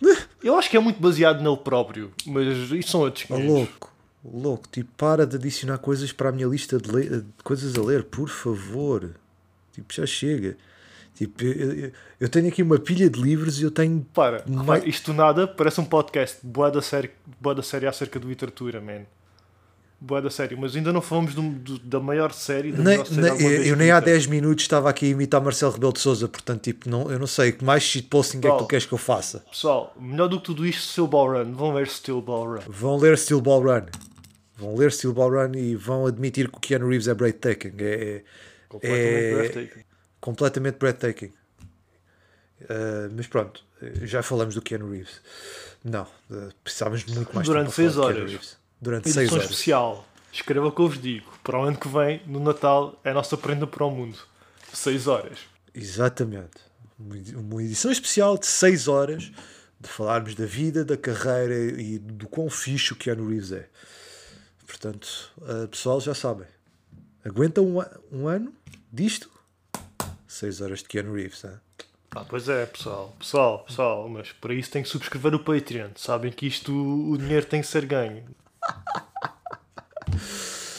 Eu acho que é muito baseado nele próprio, mas isso são outros Oh, 500. louco, louco, tipo, para de adicionar coisas para a minha lista de, de coisas a ler, por favor. Tipo, já chega. Tipo, eu, eu- tenho aqui uma pilha de livros e eu tenho. Para, Mai- repara, isto nada parece um podcast boa da série, boa da série acerca de literatura, man. Boa da série, mas ainda não falamos do- do- da maior série. Da Nem, série nem- eu, eu nem há escrita. 10 minutos estava aqui a imitar Marcelo Rebelo de Souza, portanto, tipo, não, eu não sei que mais shitposting é que tu queres que eu faça. Pessoal, melhor do que tudo isto, Steel Ball Run. Vão ver Steel Ball Run. Vão ler Steel Ball Run. Vão ler Steel Ball Run e vão admitir que o Keanu Reeves é breathtaking. É, é Completamente É- breathtaking. completamente breathtaking. Uh, mas pronto, já falamos do Keanu Reeves. Não, uh, precisávamos muito mais Durante tempo para seis falar de horas. Durante 6 Edição horas. especial. Escreva o que eu vos digo. Para o ano que vem, no Natal, é a nossa prenda para o mundo. 6 horas. Exatamente. Uma edi- Uma edição especial de 6 horas de falarmos da vida, da carreira e do quão fixe o Keanu Reeves é. Portanto, uh, pessoal, já sabem. Aguenta um, um ano disto? 6 horas de Keanu Reeves. hein? Ah, pois é, pessoal. Pessoal, pessoal, mas para isso tem que subscrever o Patreon. Sabem que isto, o dinheiro tem que ser ganho.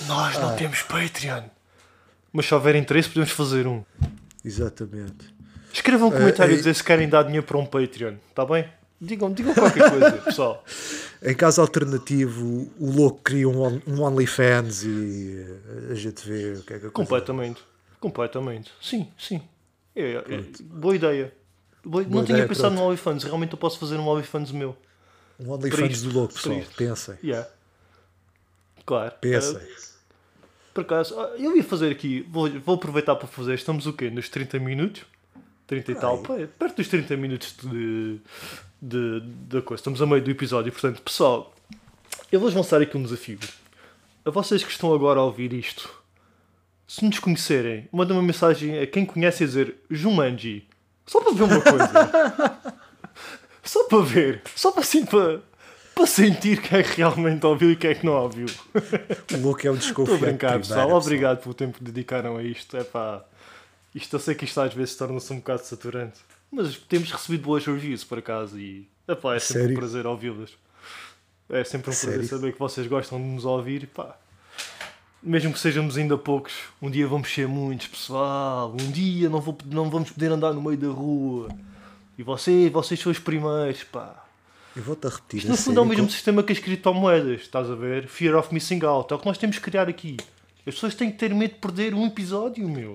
Nós não temos Patreon. Mas se houver interesse, podemos fazer um. Exatamente. Escrevam um comentário a dizer se querem dar dinheiro para um Patreon. Está bem? Digam, digam qualquer coisa, pessoal. Em caso alternativo, o louco cria um, um OnlyFans e uh, a gente vê o que é que a coisa- Completamente. Completamente. Sim, sim. É, é, boa ideia. Boa- não Boa tinha ideia, pensado pronto. no OnlyFans. Realmente eu posso fazer um OnlyFans meu. Um OnlyFans do louco, pessoal. Pensem. Yeah. Claro. Pensem. Eh, por acaso, ah, eu ia fazer aqui, vou, vou aproveitar para fazer. Estamos o quê? Nos 30 minutos? 30 e tal? Perto dos 30 minutos de, de, da coisa. Estamos a meio do episódio. Portanto, pessoal, eu vou-vos lançar aqui um desafio. A vocês que estão agora a ouvir isto, se nos conhecerem, mandem uma mensagem a quem conhece a dizer Jumanji. Só para ver uma coisa. Só para ver. Só para assim para, para sentir quem é que realmente ouviu e quem é que não ouviu. O louco é um Estou a desconfiado. brincar, pessoal. primeira, Obrigado pelo tempo que dedicaram a isto. É pá. Isto eu sei que isto às vezes torna-se um bocado saturante. Mas temos recebido boas reviews por acaso e epá, é sempre Sério? um prazer ouvi-las. É sempre um prazer Sério? saber que vocês gostam de nos ouvir. Pá. Mesmo que sejamos ainda poucos, um dia vamos ser muitos, pessoal. Um dia não, vou, não vamos poder andar no meio da rua. E vocês, vocês são os primeiros, pá. Eu vou-te a repetir. Isto no fundo é o mesmo sistema que as criptomoedas, estás a ver? Fear of missing out. É o que nós temos que criar aqui. As pessoas têm que ter medo de perder um episódio, meu.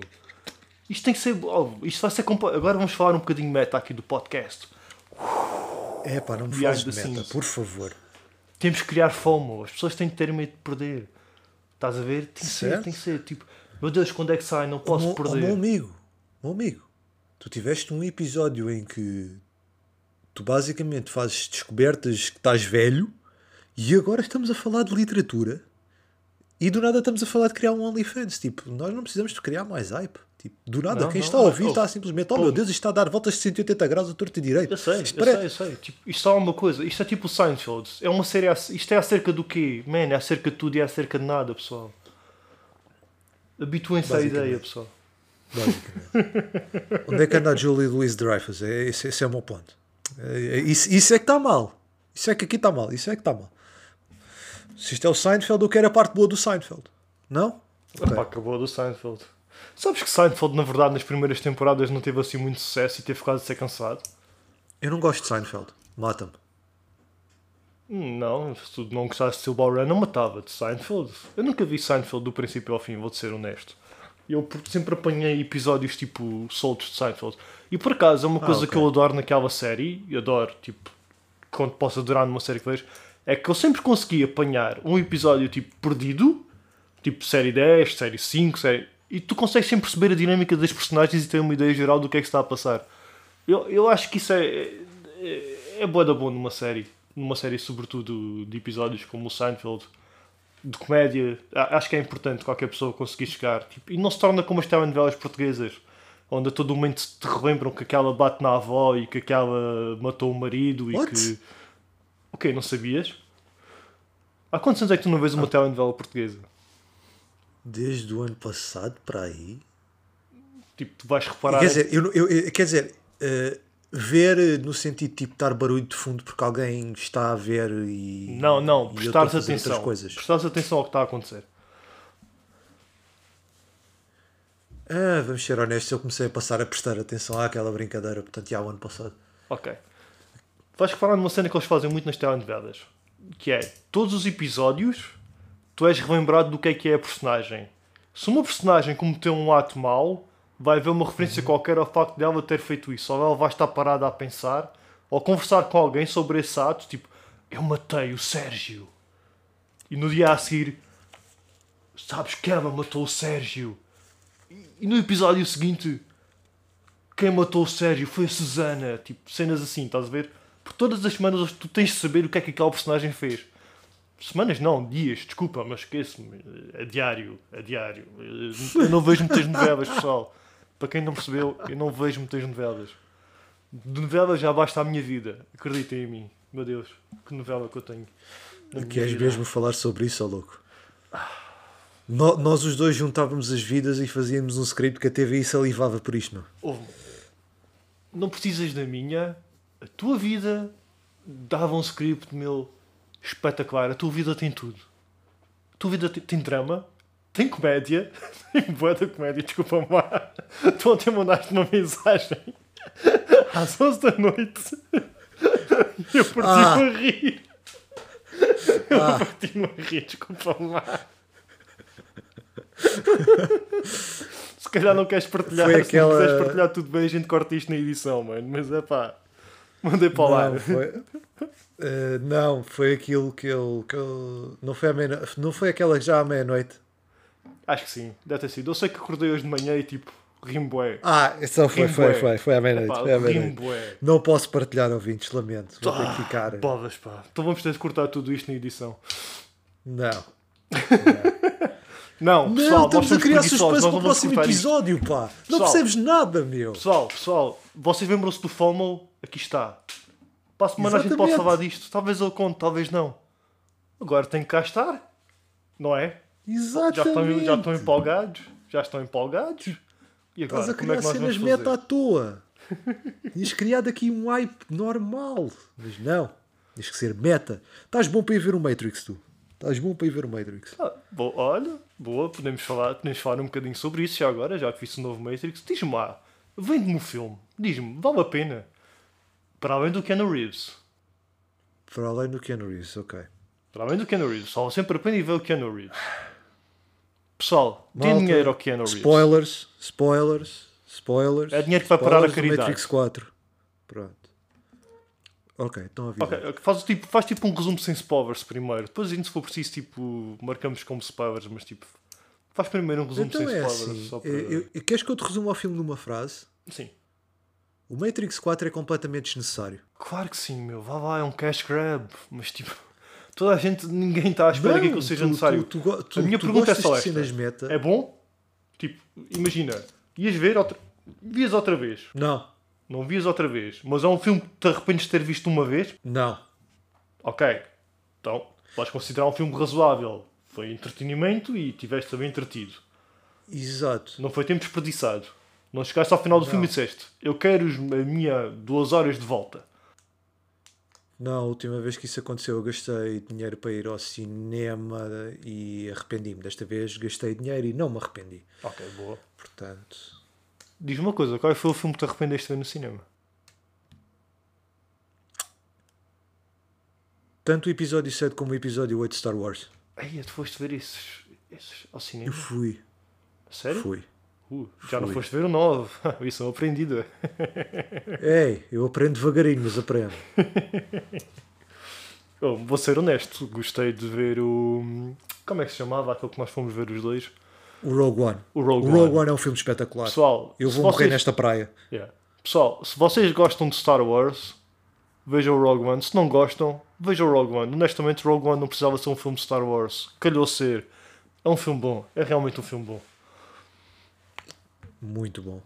Isto tem que ser. oh, isto vai ser. Agora vamos falar um bocadinho meta aqui do podcast. É pá, não me fales meta, por favor. Temos que criar FOMO. As pessoas têm que ter medo de perder. Estás a ver? Tem que ser, Certo. tem que ser. Tipo, meu Deus, quando é que sai? Não posso Meu- oh, perder. meu amigo, meu amigo, tu tiveste um episódio em que tu basicamente fazes descobertas que estás velho e agora estamos a falar de literatura e do nada estamos a falar de criar um OnlyFans. Tipo, nós não precisamos de criar mais hype. Tipo, do nada, Não, quem não, está a ouvir oh, está simplesmente, oh pô. meu Deus, isto está a dar voltas de 180 graus a torto e direito. Eu sei, eu sei, eu sei. Tipo, isto é uma coisa. Isto é tipo o Seinfeld. É uma série. Isto é acerca do quê? Man, é acerca de tudo e é acerca de nada, pessoal. Habituem-se à ideia, pessoal. Basicamente. Onde é que anda a Julie Louise Dreyfus? É, esse, esse é o meu ponto. É- é- isso, isso é que está mal. Isso é que aqui está mal. Isso é que está mal. Se isto é o Seinfeld, eu quero a parte boa do Seinfeld. Não? Ok. Epá, acabou do Seinfeld. Sabes que Seinfeld, na verdade, nas primeiras temporadas não teve assim muito sucesso e teve ficado de ser cansado? Eu não gosto de Seinfeld. Mata-me. Hum, Não, se tu não gostasse de Ball Run, não matava de Seinfeld. Eu nunca vi Seinfeld do princípio ao fim, vou-te ser honesto. Eu sempre apanhei episódios tipo soltos de Seinfeld. E por acaso é uma coisa ok. que eu adoro naquela série, e adoro, tipo, quando posso adorar numa série que vejo, é que eu sempre consegui apanhar um episódio tipo perdido, tipo série 10, série 5, série... e tu consegues sempre perceber a dinâmica das personagens e ter uma ideia geral do que é que está a passar. Eu, eu acho que isso é, é, é boa da bom numa série, numa série sobretudo de episódios como o Seinfeld, de comédia, acho que é importante qualquer pessoa conseguir chegar. Tipo, e não se torna como as telenovelas portuguesas, onde a todo momento te relembram que aquela bate na avó e que aquela matou o marido e What? que. Ok, não sabias? Há quantos anos é que tu não vês uma telenovela portuguesa? Desde o ano passado para aí. Tipo, tu vais reparar. Quer dizer, eu, eu- eu- quer dizer eh, ver eh, no sentido de tipo dar barulho de fundo porque alguém está a ver e. Não, não, prestares atenção. coisas. Prestares atenção ao que está a acontecer. Ah, vamos ser honestos, eu comecei a passar a prestar atenção àquela brincadeira, portanto, já o ano passado. Ok. Vais reparar numa cena que eles fazem muito nas telenovelas. Que é, todos os episódios, tu és relembrado do que é que é a personagem. Se uma personagem cometeu um ato mau, vai haver uma referência qualquer ao facto dela ter feito isso. Ou ela vai estar parada a pensar, ou conversar com alguém sobre esse ato, tipo, eu matei o Sérgio. E no dia a seguir, sabes que ela matou o Sérgio. E- no episódio seguinte, quem matou o Sérgio foi a Susana. Tipo, cenas assim, estás a ver? Por todas as semanas tu tens de saber o que é que aquele personagem fez. Semanas não, dias, desculpa, mas esqueço-me. É diário, é diário. Eu não vejo muitas novelas, pessoal. Para quem não percebeu, eu não vejo muitas novelas. De novelas já basta a minha vida. Acreditem em mim. Meu Deus, que novela que eu tenho. Queres mesmo falar sobre isso, ó louco? No- nós os dois juntávamos as vidas e fazíamos um script que a TVI salivava por isto, não? Ouve-me. Não precisas da minha. A tua vida dava um script, meu, espetacular. A tua vida tem tudo. A tua vida tem, tem drama, tem comédia. Tem boa da comédia, desculpa lá. Tu ontem mandaste uma mensagem às 11 da noite. E eu parti-me Ah. a rir. Eu Ah. parti-me a rir, desculpa lá. Se calhar não queres partilhar, Foi se não aquela- quiseres partilhar tudo bem, a gente corta isto na edição, mano. Mas é pá, mandei para lá. Não, foi, Eh, não, foi aquilo que ele. Que ele não, foi meia não foi aquela já à meia-noite. Acho que sim, deve ter sido. Eu sei que acordei hoje de manhã e tipo, rimo bué. Ah, só foi, Rimo foi, foi, foi à meia-noite. Epá, Foi à meia-noite. Não posso partilhar ouvintes, lamento. Vou ter Ah, que ficar. Bolas, pá. Então vamos ter de cortar tudo isto na edição. Não. Não, Não, pessoal, nós estamos a criar suspense para não o próximo isto. episódio, pá. Não Pessoal. percebes nada, meu. Pessoal, pessoal, vocês lembram-se do FOMO? Aqui está. Para a semana a gente pode Exatamente. falar disto. Talvez eu conte, talvez não. Agora tem que cá estar. Não é? Já Exatamente. estão, já estão empolgados? Já estão empolgados? E agora, Estás a como é criar que nós cenas vamos meta à toa. Tinhas criado aqui um hype normal. Mas não. Tens que ser meta. Estás bom para ir ver o Matrix, tu. Estás bom para ir ver o Matrix. Ah, olha, boa, podemos falar, podemos falar um bocadinho sobre isso já agora, já que fiz o novo Matrix. Diz-me lá, vende-me o filme. Diz-me, vale a pena? Para além do Keanu Reeves. Para além do Keanu Reeves, ok. Para além do Keanu Reeves. Só sempre a pena e ver o Keanu Reeves. Pessoal, Malta, dinheiro ao Keanu Reeves. Spoilers, spoilers, spoilers. É dinheiro que vai parar a caridade. Matrix 4. Pronto. Ok, estão a avisar. Ok, faz, tipo, faz tipo um resumo sem spoilers primeiro. Depois a gente, se for preciso, tipo, marcamos como spoilers, mas tipo, faz primeiro um resumo Então sem é spoilers. assim. só para... eu- eu- queres que eu te resuma ao filme numa frase? Sim. O Matrix 4 é completamente desnecessário. Claro que sim, meu. Vá lá, é um cash grab. Mas tipo, toda a gente, ninguém está à espera que aquilo seja tu- necessário. Tu, tu, tu, a minha tu pergunta é só esta. meta? É bom? Tipo, imagina, ias ver outra... Vias outra vez. Não, Não vias outra vez. Mas é um filme que te arrependes de ter visto uma vez? não. Ok. Então, vais considerar um filme razoável. Foi entretenimento e tiveste bem entretido. Exato. Não foi tempo desperdiçado. Não chegaste ao final do filme e disseste eu quero a minha duas horas de volta. Não, a última vez que isso aconteceu eu gastei dinheiro para ir ao cinema e arrependi-me. Desta vez gastei dinheiro e não me arrependi. Ok, boa. Portanto, Diz-me uma coisa, qual foi o filme que te arrependeste de ver no cinema? tanto o episódio 7 como o episódio 8 de Star Wars. Ei, tu foste ver esses, esses ao cinema? Eu fui. Sério? Fui. Uh, já não Fui. foste ver o 9. Isso é um aprendido. Ei, eu aprendo devagarinho, mas aprendo. Oh, vou ser honesto, gostei de ver o. Como é que se chamava aquele que nós fomos ver os dois? O Rogue One. O Rogue, O Rogue One. One é um filme espetacular. Pessoal, Eu vou morrer vocês- nesta praia. Yeah. Pessoal, se vocês gostam de Star Wars, vejam o Rogue One. Se não gostam, vejam o Rogue One. Honestamente, Rogue One não precisava ser um filme de Star Wars. Calhou ser. É um filme bom. É realmente um filme bom. Muito bom.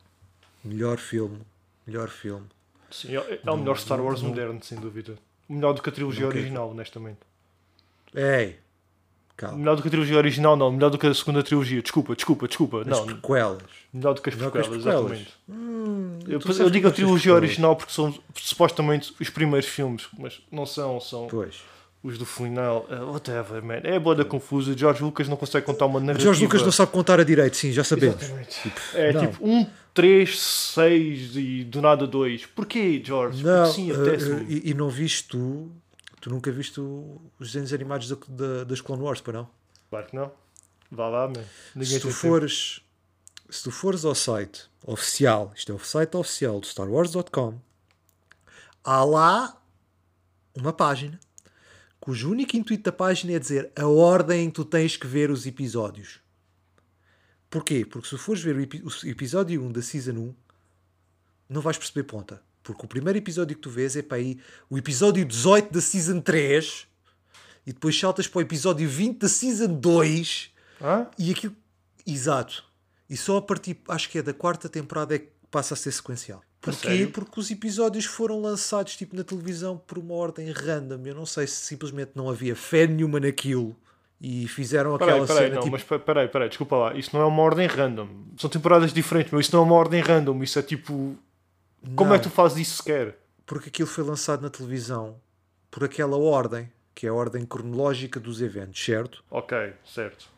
Melhor filme. Melhor filme. Sim, é, é o melhor Star Wars moderno, sem dúvida. Melhor do que a trilogia original, honestamente. Ei, calma. Melhor do que a trilogia original, não. Melhor do que a segunda trilogia. Desculpa, desculpa, desculpa. As Não, prequelas. melhor do que as Melhor que as prequelas, prequelas. exatamente. Hum, Eu, tu eu digo a trilogia prequelas. original porque são supostamente os primeiros filmes, mas não são, são Pois. os do final. Uh, whatever, man. É boa da confusa. George Lucas não consegue contar uma narrativa. George Lucas não sabe contar a direito, sim, já sabemos. Exatamente. É não. tipo 1, 3, 6 e do nada 2. Porquê, George? Não, Porque sim, eh, e, e não viste tu, tu nunca viste os desenhos animados da, da- das Clone Wars, para não? Claro que não. Vá lá. Ninguém Se tu fores, se tu fores ao site oficial, isto é o site oficial do StarWars.com, há lá uma página cujo único intuito da página é dizer a ordem em que tu tens que ver os episódios. Porquê? Porque se fores ver o, epi- o episódio 1 da Season 1, não vais perceber ponta. Porque o primeiro episódio que tu vês é para aí o episódio 18 da Season 3 e depois saltas para o episódio 20 da Season 2 tempo. Hã? e aquilo. Exato. E só a partir, acho que é da quarta temporada é que passa a ser sequencial. Porquê? Porque os episódios foram lançados tipo na televisão por uma ordem random. Eu não sei se simplesmente não havia fé nenhuma naquilo e fizeram Peraí, aquela peraí, cena não, tipo. mas pe- peraí, peraí, desculpa lá. Isso não é uma ordem random. São temporadas diferentes, mas isso não é uma ordem random. Isso é tipo. Como é que tu fazes isso sequer? Porque aquilo foi lançado na televisão por aquela ordem, que é a ordem cronológica dos eventos, certo? Ok, certo.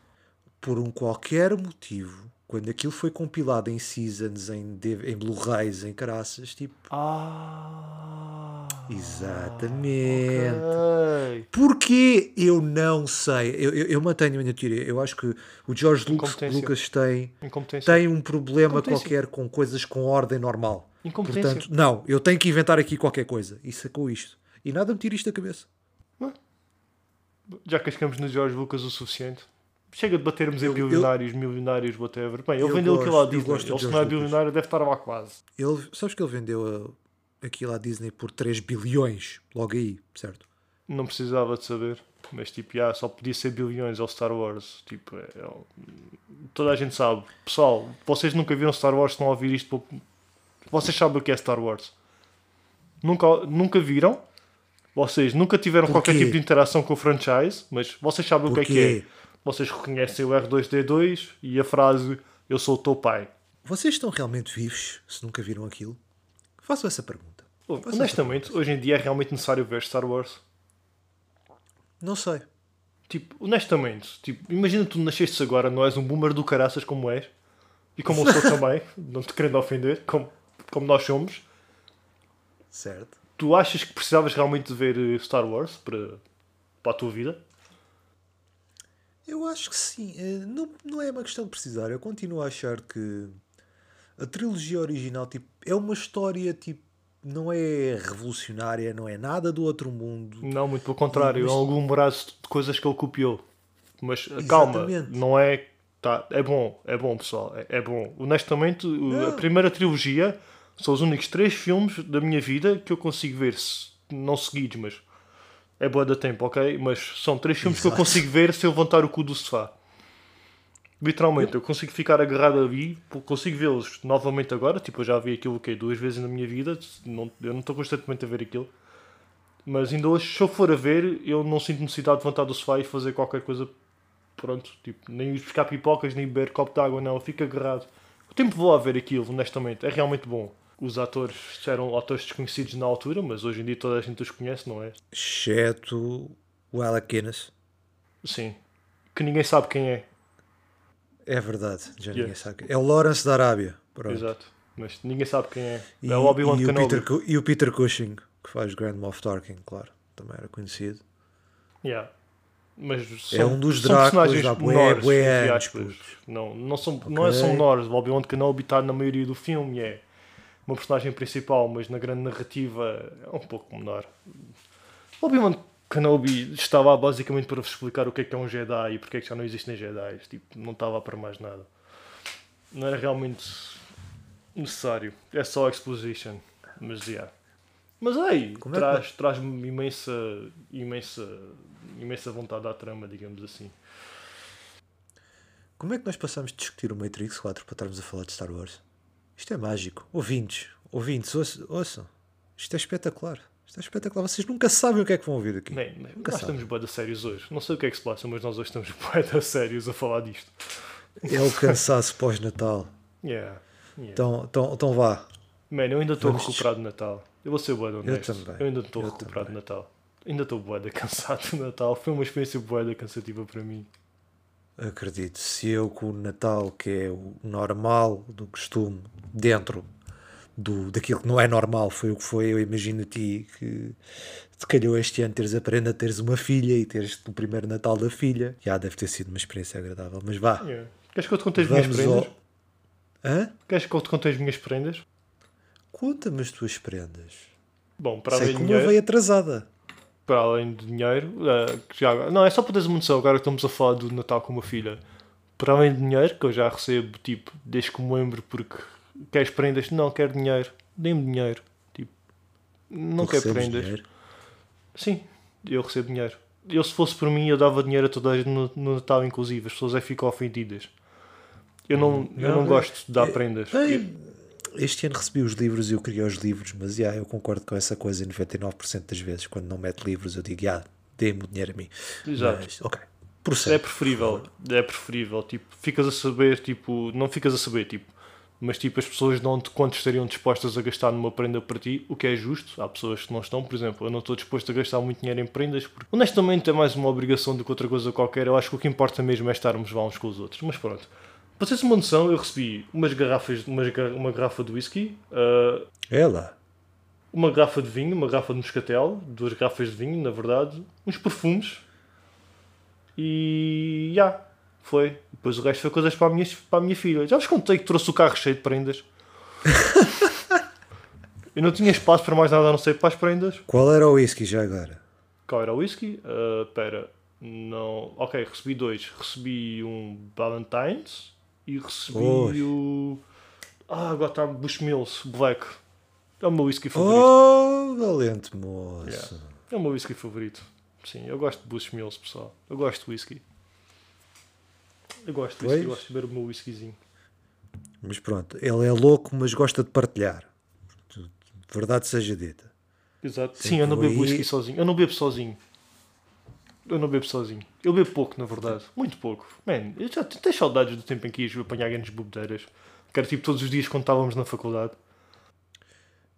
por um qualquer motivo, quando aquilo foi compilado em seasons, em, em Blu-rays, em caraças, tipo. Ah. Exatamente. ok. Porquê? Eu não sei. Eu, eu, eu mantenho a minha teoria. Eu acho que o George Lucas. Lucas tem, tem um problema qualquer com coisas com ordem normal. Portanto, não, eu tenho que inventar aqui qualquer coisa. E sacou isto. E nada me tira isto da cabeça. Já cascamos no George Lucas o suficiente. Chega de batermos em Eu- eu- bilionários, milionários, whatever. Bem, ele Eu vendeu aquilo à gosto- Disney. gosto Ele, se não é bilionário, deve estar lá quase. Ele, sabes que ele vendeu a- aquilo à Disney por 3 bilhões, logo aí, certo? Não precisava de saber. Mas, tipo, já, só podia ser bilhões ao Star Wars. Tipo, é, é toda a gente sabe. Pessoal, vocês nunca viram Star Wars, estão a ouvir isto. Vocês sabem o que é Star Wars. Nunca, nunca viram. Vocês nunca tiveram Porquê? qualquer tipo de interação com o franchise, mas vocês sabem o que é que é. Porquê? Vocês reconhecem o R2D2 e a frase Eu sou o teu pai. Vocês estão realmente vivos se nunca viram aquilo? Faço essa pergunta. Honestamente, hoje em dia é realmente necessário ver Star Wars. Não sei. Tipo, honestamente, tipo, imagina tu nascestes agora, não és um boomer do caraças como és, e como eu sou também, não te querendo ofender, como, como nós somos, Certo. tu achas que precisavas realmente de ver eh, Star Wars para, para a tua vida? Eu acho que sim. Eh, Não, não é uma questão de precisar. Eu continuo a achar que a trilogia original tipo, é uma história tipo. Não é revolucionária, não é nada do outro mundo. Não, muito pelo contrário, Mas- é algum braço de coisas que ele copiou. Mas eh, calma, Exatamente. não é. Tá, é bom, é bom, pessoal, é, é bom. Honestamente, o- a Não. primeira trilogia são os únicos três filmes da minha vida que eu consigo ver, se- não seguidos, mas é boa da tempo, ok? Mas são três filmes que eu Exato. consigo ver sem levantar o cu do sofá. Literalmente, eu consigo ficar agarrado ali, consigo vê-los novamente agora. Tipo, eu já vi aquilo okay, duas vezes na minha vida, não, eu não estou constantemente a ver aquilo. Mas ainda hoje, se eu for a ver, eu não sinto necessidade de levantar do sofá e fazer qualquer coisa. Pronto, tipo, nem ir buscar pipocas, nem beber copo de água, não, eu fico agarrado. O tempo vou a ver aquilo, honestamente, é realmente bom. Os atores eram atores desconhecidos na altura, mas hoje em dia toda a gente os conhece, não é? Exceto o Alec Guinness. Sim. Que ninguém sabe quem é. É verdade, já ninguém Yeah. sabe. É o Lawrence da Arábia. Pronto. Exato. Mas ninguém sabe quem é. E, é o Obi-Wan o. Peter, e o Peter Cushing, que faz Grand Moff Tarkin, claro. Também era conhecido. Yeah. Mas É são, um dos Dráculas há bué- bué anos. Não, não, são, não é, são menores. O Obi-Wan Kenobi está na maioria do filme, é uma personagem principal, mas na grande narrativa é um pouco menor. O Obi-Wan Kenobi estava basicamente para vos explicar o que é que é um Jedi e porque é que já não existem Jedi. Tipo, não estava para mais nada. Não era realmente necessário. É só exposition. Mas, yeah. Mas aí, é traz, traz-me imensa, imensa, imensa vontade à trama, digamos assim. Como é que nós passamos de discutir o Matrix 4 para estarmos a falar de Star Wars? Isto é mágico. Ouvintes, ouvintes, ouçam. Isto é espetacular. Isto é espetacular. Vocês nunca sabem o que é que vão ouvir aqui. Nem, nem, Nunca nós sabe. estamos de sérios hoje. Não sei o que é que se passa, mas nós hoje estamos de sérios a falar disto. É o cansaço pós-Natal. Yeah. yeah. Então, então, então vá. Man, eu ainda estou recuperado de Natal. Eu vou ser de honesto. também. Eu ainda estou Eu recuperado de também. Natal. Ainda estou de cansado do Natal. Foi uma experiência de cansativa para mim. Acredito. Se eu com o Natal, que é o normal do costume, dentro do, daquilo que não é normal, foi o que foi, eu imagino a ti que te calhou este ano teres a teres uma filha e teres o primeiro Natal da filha. Já deve ter sido uma experiência agradável. Mas vá. Yeah. Queres que eu te conte as minhas prendas? ao... Hã? Queres que eu te conte as minhas prendas? Conta-me as tuas prendas. Bom, para Sei além de dinheiro, veio atrasada. para além de dinheiro, que já, não, é só para teres uma noção, agora que estamos a falar do Natal com uma filha. Para além de dinheiro, que eu já recebo, tipo, desde que me lembro, porque queres prendas? Não, quero dinheiro. Dê-me dinheiro. Tipo, não Tu quero prendas. dinheiro? Sim, eu recebo dinheiro. Eu, se fosse por mim, eu dava dinheiro a toda a gente no, no Natal, inclusive. As pessoas é ficam ofendidas. Eu não, eu Não, não é- gosto de dar é- prendas. Ei, Este ano recebi os livros e eu queria os livros, mas já, eu concordo com essa coisa 99% das vezes. Quando não mete livros, eu digo, já, dê-me o dinheiro a mim. Exato. Mas, ok, É preferível, é preferível, tipo, ficas a saber, tipo, não ficas a saber, tipo, mas tipo, as pessoas dão-te quanto estariam dispostas a gastar numa prenda para ti, o que é justo, há pessoas que não estão, por exemplo, eu não estou disposto a gastar muito dinheiro em prendas, porque honestamente é mais uma obrigação do que outra coisa qualquer, eu acho que o que importa mesmo é estarmos lá uns com os outros, mas pronto. Para teres uma noção, eu recebi umas garrafas, umas, gar- uma garrafa de whisky, ah, É lá. uma garrafa de vinho, uma garrafa de moscatel, duas garrafas de vinho, na verdade, uns perfumes e já, foi. Depois o resto foi coisas para a minha, para a minha filha. Já vos contei que trouxe o carro cheio de prendas. Eu não tinha espaço para mais nada a não ser para as prendas. Qual era o whisky já agora? Qual era o whisky? Ah, Espera, não. Ok, recebi dois. Recebi um Valentine's e recebi Oi. o. Ah, agora está Bushmills Black. É o meu whisky favorito. Oh, valente moço. Yeah. É o meu whisky favorito. Sim, eu gosto de Bushmills, pessoal. Eu gosto de whisky. Eu gosto Pois. gosto de beber o meu whiskyzinho. Mas pronto, ele é louco, mas gosta de partilhar. Verdade seja dita. Exato. Sim, eu não bebo aí- whisky sozinho. Eu não bebo sozinho. Eu não bebo sozinho. Eu bebo pouco, na verdade. Muito pouco. Man, eu já tenho saudades do tempo em que ias apanhar grandes bebedeiras. Que era tipo todos os dias quando estávamos na faculdade.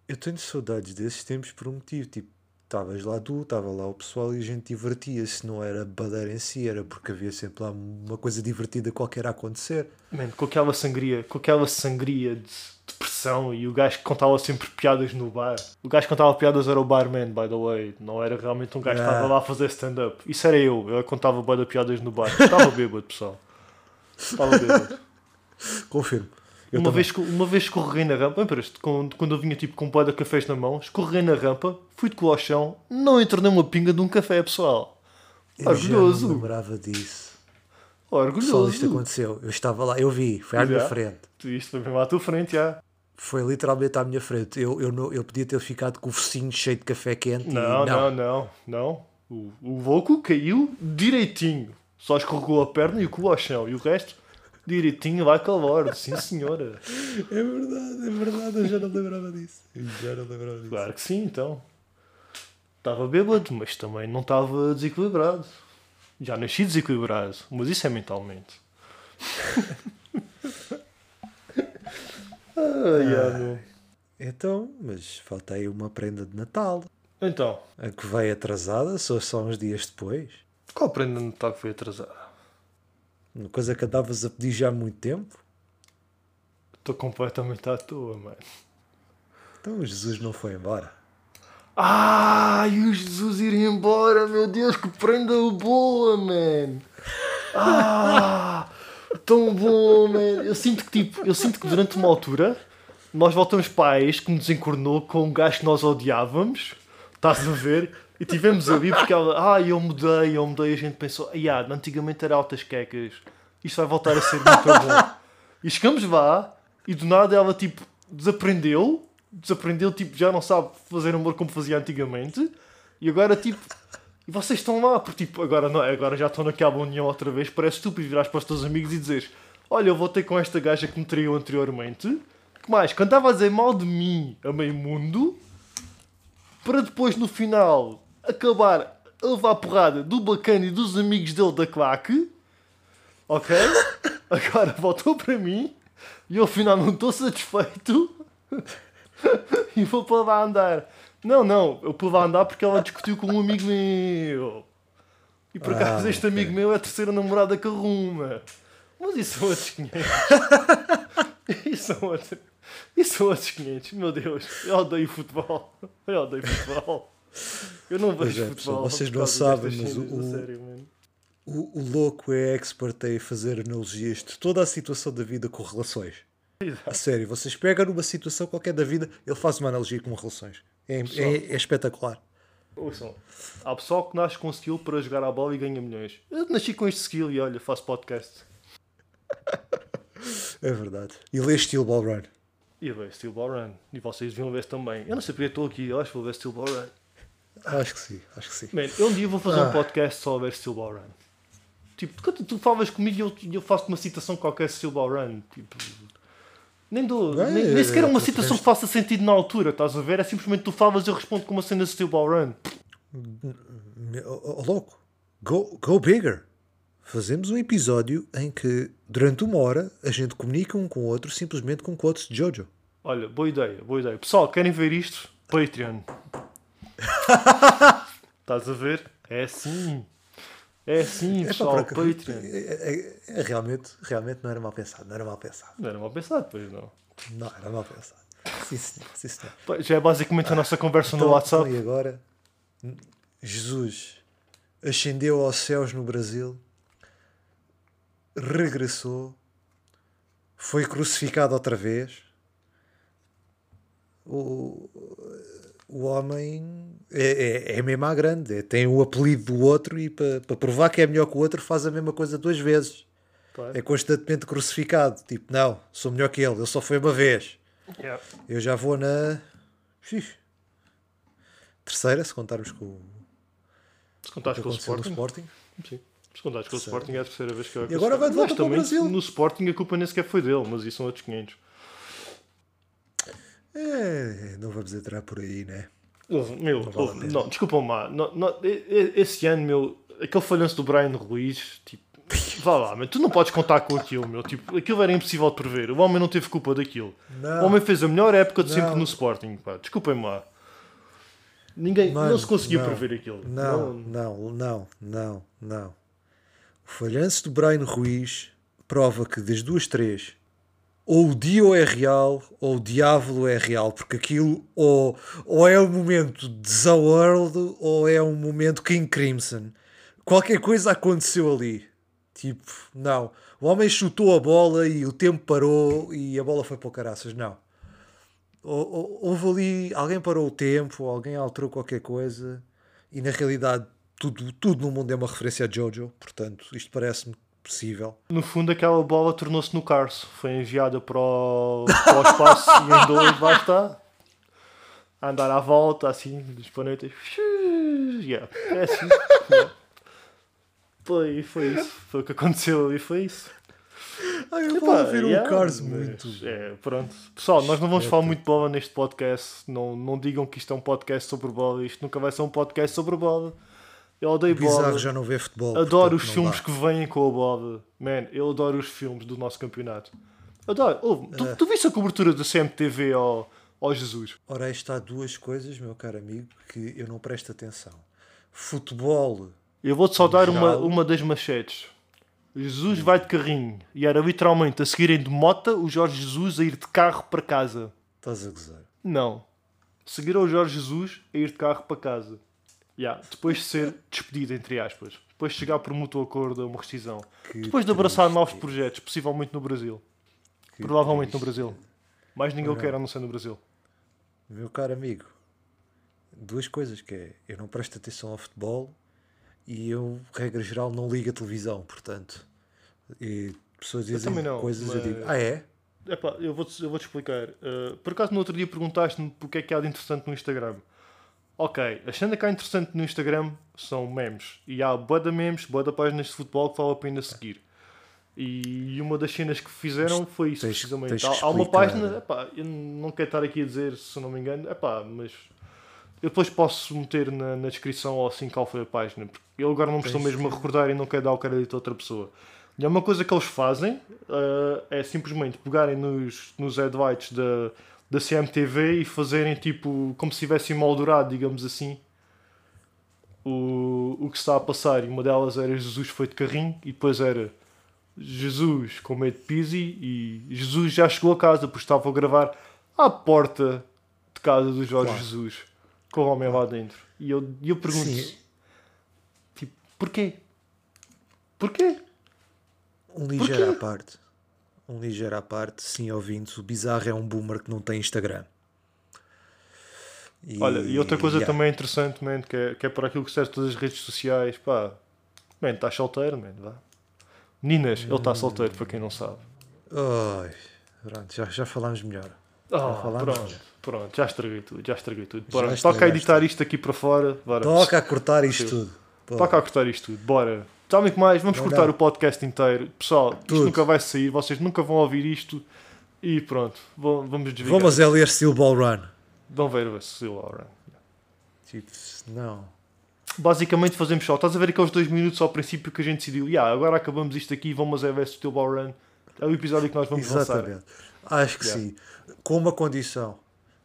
Eu tenho saudades desses tempos por um motivo. Tipo, estavas lá tu, estava lá o pessoal e a gente divertia-se. Não era badeira em si, era porque havia sempre lá uma coisa divertida qualquer a acontecer. Man, com aquela sangria, com aquela sangria de, de pressão e o gajo que contava sempre piadas no bar. O gajo que contava piadas era o barman, by the way. Não era realmente um gajo que Ah. estava lá a fazer stand-up. Isso era eu. Eu contava bué de piadas no bar. Estava bêbado, pessoal. Estava bêbado. Confirmo. Eu uma, também. vez, uma vez escorreguei na rampa, lembras-te? Quando, quando eu vinha tipo com um pó de cafés na mão, escorreguei na rampa, fui de cu ao chão, não entrou nem uma pinga de um café, pessoal. Eu não Orgulhoso. me lembrava disso. Pessoal, isto Orgulhoso. aconteceu. Eu estava lá, eu vi, foi à minha Já. frente. Tu Isto foi mesmo à tua frente, já. Foi literalmente à minha frente. Eu, eu, não, eu podia ter ficado com o focinho cheio de café quente. e Não, não, não, não. O, o Volco caiu direitinho. Só escorregou a perna e o cu ao chão. E o resto, direitinho, vai calor. Sim, senhora. É verdade, é verdade. Eu já não lembrava disso. Eu já não lembrava disso. Claro que sim, então. Estava bêbado, mas também não estava desequilibrado. Já nasci desequilibrado, mas isso é mentalmente. Ai, meu. Então, mas falta aí uma prenda de Natal. Então, A que veio atrasada, só, só uns dias depois. qual prenda de Natal que foi atrasada? Uma coisa que andavas a pedir já há muito tempo. Estou completamente à toa, mano. Então Jesus não foi embora. Ah, e o Jesus ir embora, meu Deus, que prenda boa, man. Ah, tão bom, man. Eu sinto que, tipo, eu sinto que durante uma altura nós voltamos para a ex que nos encornou com um gajo que nós odiávamos. Estás a ver? E tivemos ali porque ela, ah, eu mudei, eu mudei. A gente pensou, ah, antigamente era altas quecas. Isto vai voltar a ser muito bom. E chegamos lá e do nada ela, tipo, desaprendeu. Desaprendeu, tipo, já não sabe fazer amor como fazia antigamente. E agora, tipo, e vocês estão lá, porque, tipo, agora, não, agora já estão naquela união outra vez. Parece estúpido virar para os teus amigos e dizeres: Olha, eu voltei com esta gaja que me traiu anteriormente. Que mais? Cantava a dizer mal de mim a meio mundo. Para depois, no final, acabar a levar a porrada do bacana e dos amigos dele da claque. Ok? Agora voltou para mim e eu afinal não estou satisfeito e vou para lá andar. Não, não, eu pude lá andar porque ela discutiu com um amigo meu. E por acaso Ah, este amigo meu é a terceira namorada que arruma. Mas isso são outros 500. isso são outros. Isso são outros 500. Meu Deus, eu odeio futebol. Eu odeio futebol. Eu não vejo é, futebol. vocês não sabem, mas o- o-. O, louco é expert em fazer analogias de toda a situação da vida com relações. A sério, vocês pegam numa situação qualquer da vida, ele faz uma analogia com relações. É, é- é espetacular. Ouçam, há pessoal que nasce com skill para jogar a bola e ganha milhões. Eu nasci com este skill e olha, faço podcast. É verdade. E lê Steel Ball Run. E vejo Steel Ball Run. E vocês deviam ver também. Eu não sei porque estou aqui, eu acho que vou ver Steel Ball Run. Acho que sim, acho que sim. Man, eu um dia vou fazer Ah. um podcast só a ver Steel Ball Run. Tipo, quando tu falas comigo e eu, eu faço uma citação qualquer Ball Run. Tipo, nem dou. Bem, nem, nem sequer é uma citação que faça sentido na altura, estás a ver? É simplesmente tu falas e eu respondo com uma cena de Steel Ball Run. Oh, louco, go, go bigger. Fazemos um episódio em que, durante uma hora, a gente comunica um com o outro simplesmente com quotes de Jojo. Olha, boa ideia, boa ideia. Pessoal, querem ver isto? Patreon. Estás a ver? É assim. É assim, É, pessoal, Patreon. é- é- é realmente, realmente não era mal pensado, não era mal pensado. Não era mal pensado, pois não. Não, era mal pensado. Sim, senhor, sim, senhor. Já é basicamente a nossa conversa no Então, WhatsApp. então, e agora? Jesus ascendeu aos céus no Brasil, regressou, foi crucificado outra vez. O, o homem é, é, é mesmo à grande, é- tem o apelido do outro e para para provar que é melhor que o outro faz a mesma coisa duas vezes. É constantemente crucificado. Tipo, não, sou melhor que ele, ele só foi uma vez. yeah. Eu já vou na Xix. terceira, se contarmos com o Se contares com o Sporting. Sporting. Sim. Se contares com o Sporting é a terceira vez que eu E agora vai de volta para o Brasil. No Sporting a culpa nem sequer foi dele, mas isso são outros 500. É, não vamos entrar por aí, né? Meu, vale a pena. não, desculpa-me lá. Não, não, esse ano, meu, aquele falhanço do Brian Ruiz, tipo, vá lá, mas tu não podes contar com aquilo, meu. Tipo, aquilo era impossível de prever. O homem não teve culpa daquilo. Não. O homem fez a melhor época de sempre Não. no Sporting, pá. Desculpem-me lá. Ninguém, Mano, não se conseguiu não, prever aquilo. Não, não, não, não, não. O falhanço do Brian Ruiz prova que das duas, três, ou o Dio é real ou o Diabo é real, porque aquilo ou, ou é um momento de The World ou é um momento King Crimson. Qualquer coisa aconteceu ali. Tipo, não. O homem chutou a bola e o tempo parou e a bola foi para o caraças. Não. Ou- ou- Houve ali, alguém parou o tempo, alguém alterou qualquer coisa e na realidade tudo, tudo no mundo é uma referência a Jojo, portanto isto parece-me possível. No fundo, aquela bola tornou-se no Cars. Foi enviada para o, para o espaço e andou e lá está. A andar à volta, assim, dos planetas. Yeah. É assim. Yeah. Foi, foi isso. Foi o que aconteceu ali, foi isso. Ai, eu Epá, vou ver yeah, um Cars muito. É, pronto. Pessoal, nós não vamos falar muito de bola neste podcast. Não, não digam que isto é um podcast sobre bola. Isto nunca vai ser um podcast sobre bola. Eu odeio. Bizarro já não vê futebol. Adoro os filmes dá. que vêm com a bola. Man, eu adoro os filmes do nosso campeonato. Adoro. Ouve, tu, tu viste a cobertura da CMTV ao, ao Jesus? Ora, aí está duas coisas, meu caro amigo, que eu não presto atenção. Futebol. Eu vou-te só dar uma, uma das machetes. Jesus vai de carrinho. E era literalmente a seguirem de mota o Jorge Jesus a ir de carro para casa. Estás a gozar. Não. seguir ao Jorge Jesus a ir de carro para casa. Yeah. Depois de ser despedido, entre aspas. Depois de chegar por mútuo acordo a uma rescisão. Que Depois de abraçar triste. novos projetos, possivelmente no Brasil. Que Provavelmente no triste. Brasil. Mais ninguém o quer a não ser no Brasil. Meu caro amigo, duas coisas que é, eu não presto atenção ao futebol e eu, regra geral, não ligo a televisão, portanto. E pessoas dizem não, coisas eu mas- digo, ah é? Epá, eu vou-te eu vou -te explicar. Uh, por acaso no outro dia perguntaste-me porque é que há de interessante no Instagram. Ok, a cena que há interessante no Instagram são memes. E há boa de memes, boa de páginas de futebol que vale a pena seguir. E uma das cenas que fizeram foi isso, Tens- precisamente. tens Há, uma página, epá, eu não quero estar aqui a dizer se não me engano, epá, mas eu depois posso meter na, na descrição ou assim qual foi a página, porque eu agora não me estou mesmo a que- recordar e não quero dar o crédito a outra pessoa. E é uma coisa que eles fazem uh, é simplesmente pegarem nos, nos advites da, da CMTV e fazerem tipo como se tivessem moldurado, digamos assim, o, o que está a passar. E uma delas era Jesus foi de carrinho e depois era Jesus com medo de Pisi e Jesus já chegou a casa porque estava a gravar à porta de casa do Jorge Claro. Jesus com o homem lá dentro. E eu, eu pergunto tipo, porquê? Porquê? Um ligeiro à parte. Um ligeiro à parte, sim, ouvintes. O bizarro é um boomer que não tem Instagram. E, Olha, e outra coisa yeah. também interessante, man, que, é, que é por aquilo que serve todas as redes sociais, pá, man, estás solteiro, man, vá. Meninas, ele está solteiro, para quem não sabe. Ai, pronto, já, já falámos melhor. Ah, falámos pronto, já. pronto, já estraguei tudo, já estraguei tudo. Já Bora, toca a editar isto aqui para fora, bora. Toca a cortar isto tudo. Toca a cortar isto tudo, bora. Sabem o que mais? Vamos Não, cortar não. o podcast inteiro. Pessoal, isto Tudo. nunca vai sair, vocês nunca vão ouvir isto. E pronto, vamos desligar. Vamos a ler Steel Ball Run. Vão ver o Laura. Tipo, não. Basicamente fazemos só. Estás a ver aqueles dois minutos ao princípio que a gente decidiu, yeah, agora acabamos isto aqui e vamos a ver teu ball run. É o episódio que nós vamos lançar. Exatamente. Acho que Yeah. sim. Com uma condição.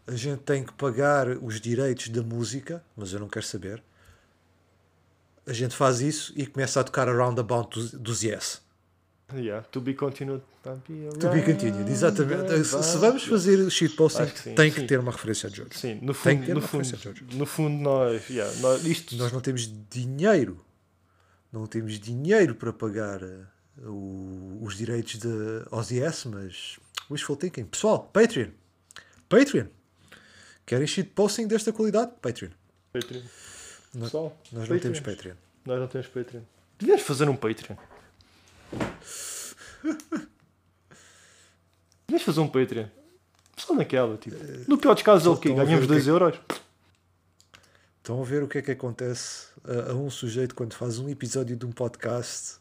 A gente tem que pagar os direitos da música, mas eu não quero saber. A gente faz isso e começa a tocar a roundabout dos, dos Yes. Yeah, to be continued. To be continued, exatamente. Se, vamos fazer shitposting, sim, tem sim. que ter uma referência a George. Sim, no Tem fundo, que ter no uma fundo, referência, Jorge. no fundo nós, yeah, nós- isto, Nós não temos dinheiro. Não temos dinheiro para pagar eh, o- os direitos de Ozzy S, mas wishful thinking. Pessoal, Patreon. Patreon. Querem shitposting desta qualidade? Patreon. Patreon. Pessoal, Nós não temos. Patreon. Nós não temos Patreon. Devíamos fazer um Patreon. Devíamos fazer um Patreon. Só naquela, tipo. No pior dos casos é o quê? Ganhamos o que 2 é euros? Estão a ver o que é que acontece a, a um sujeito quando faz um episódio de um podcast.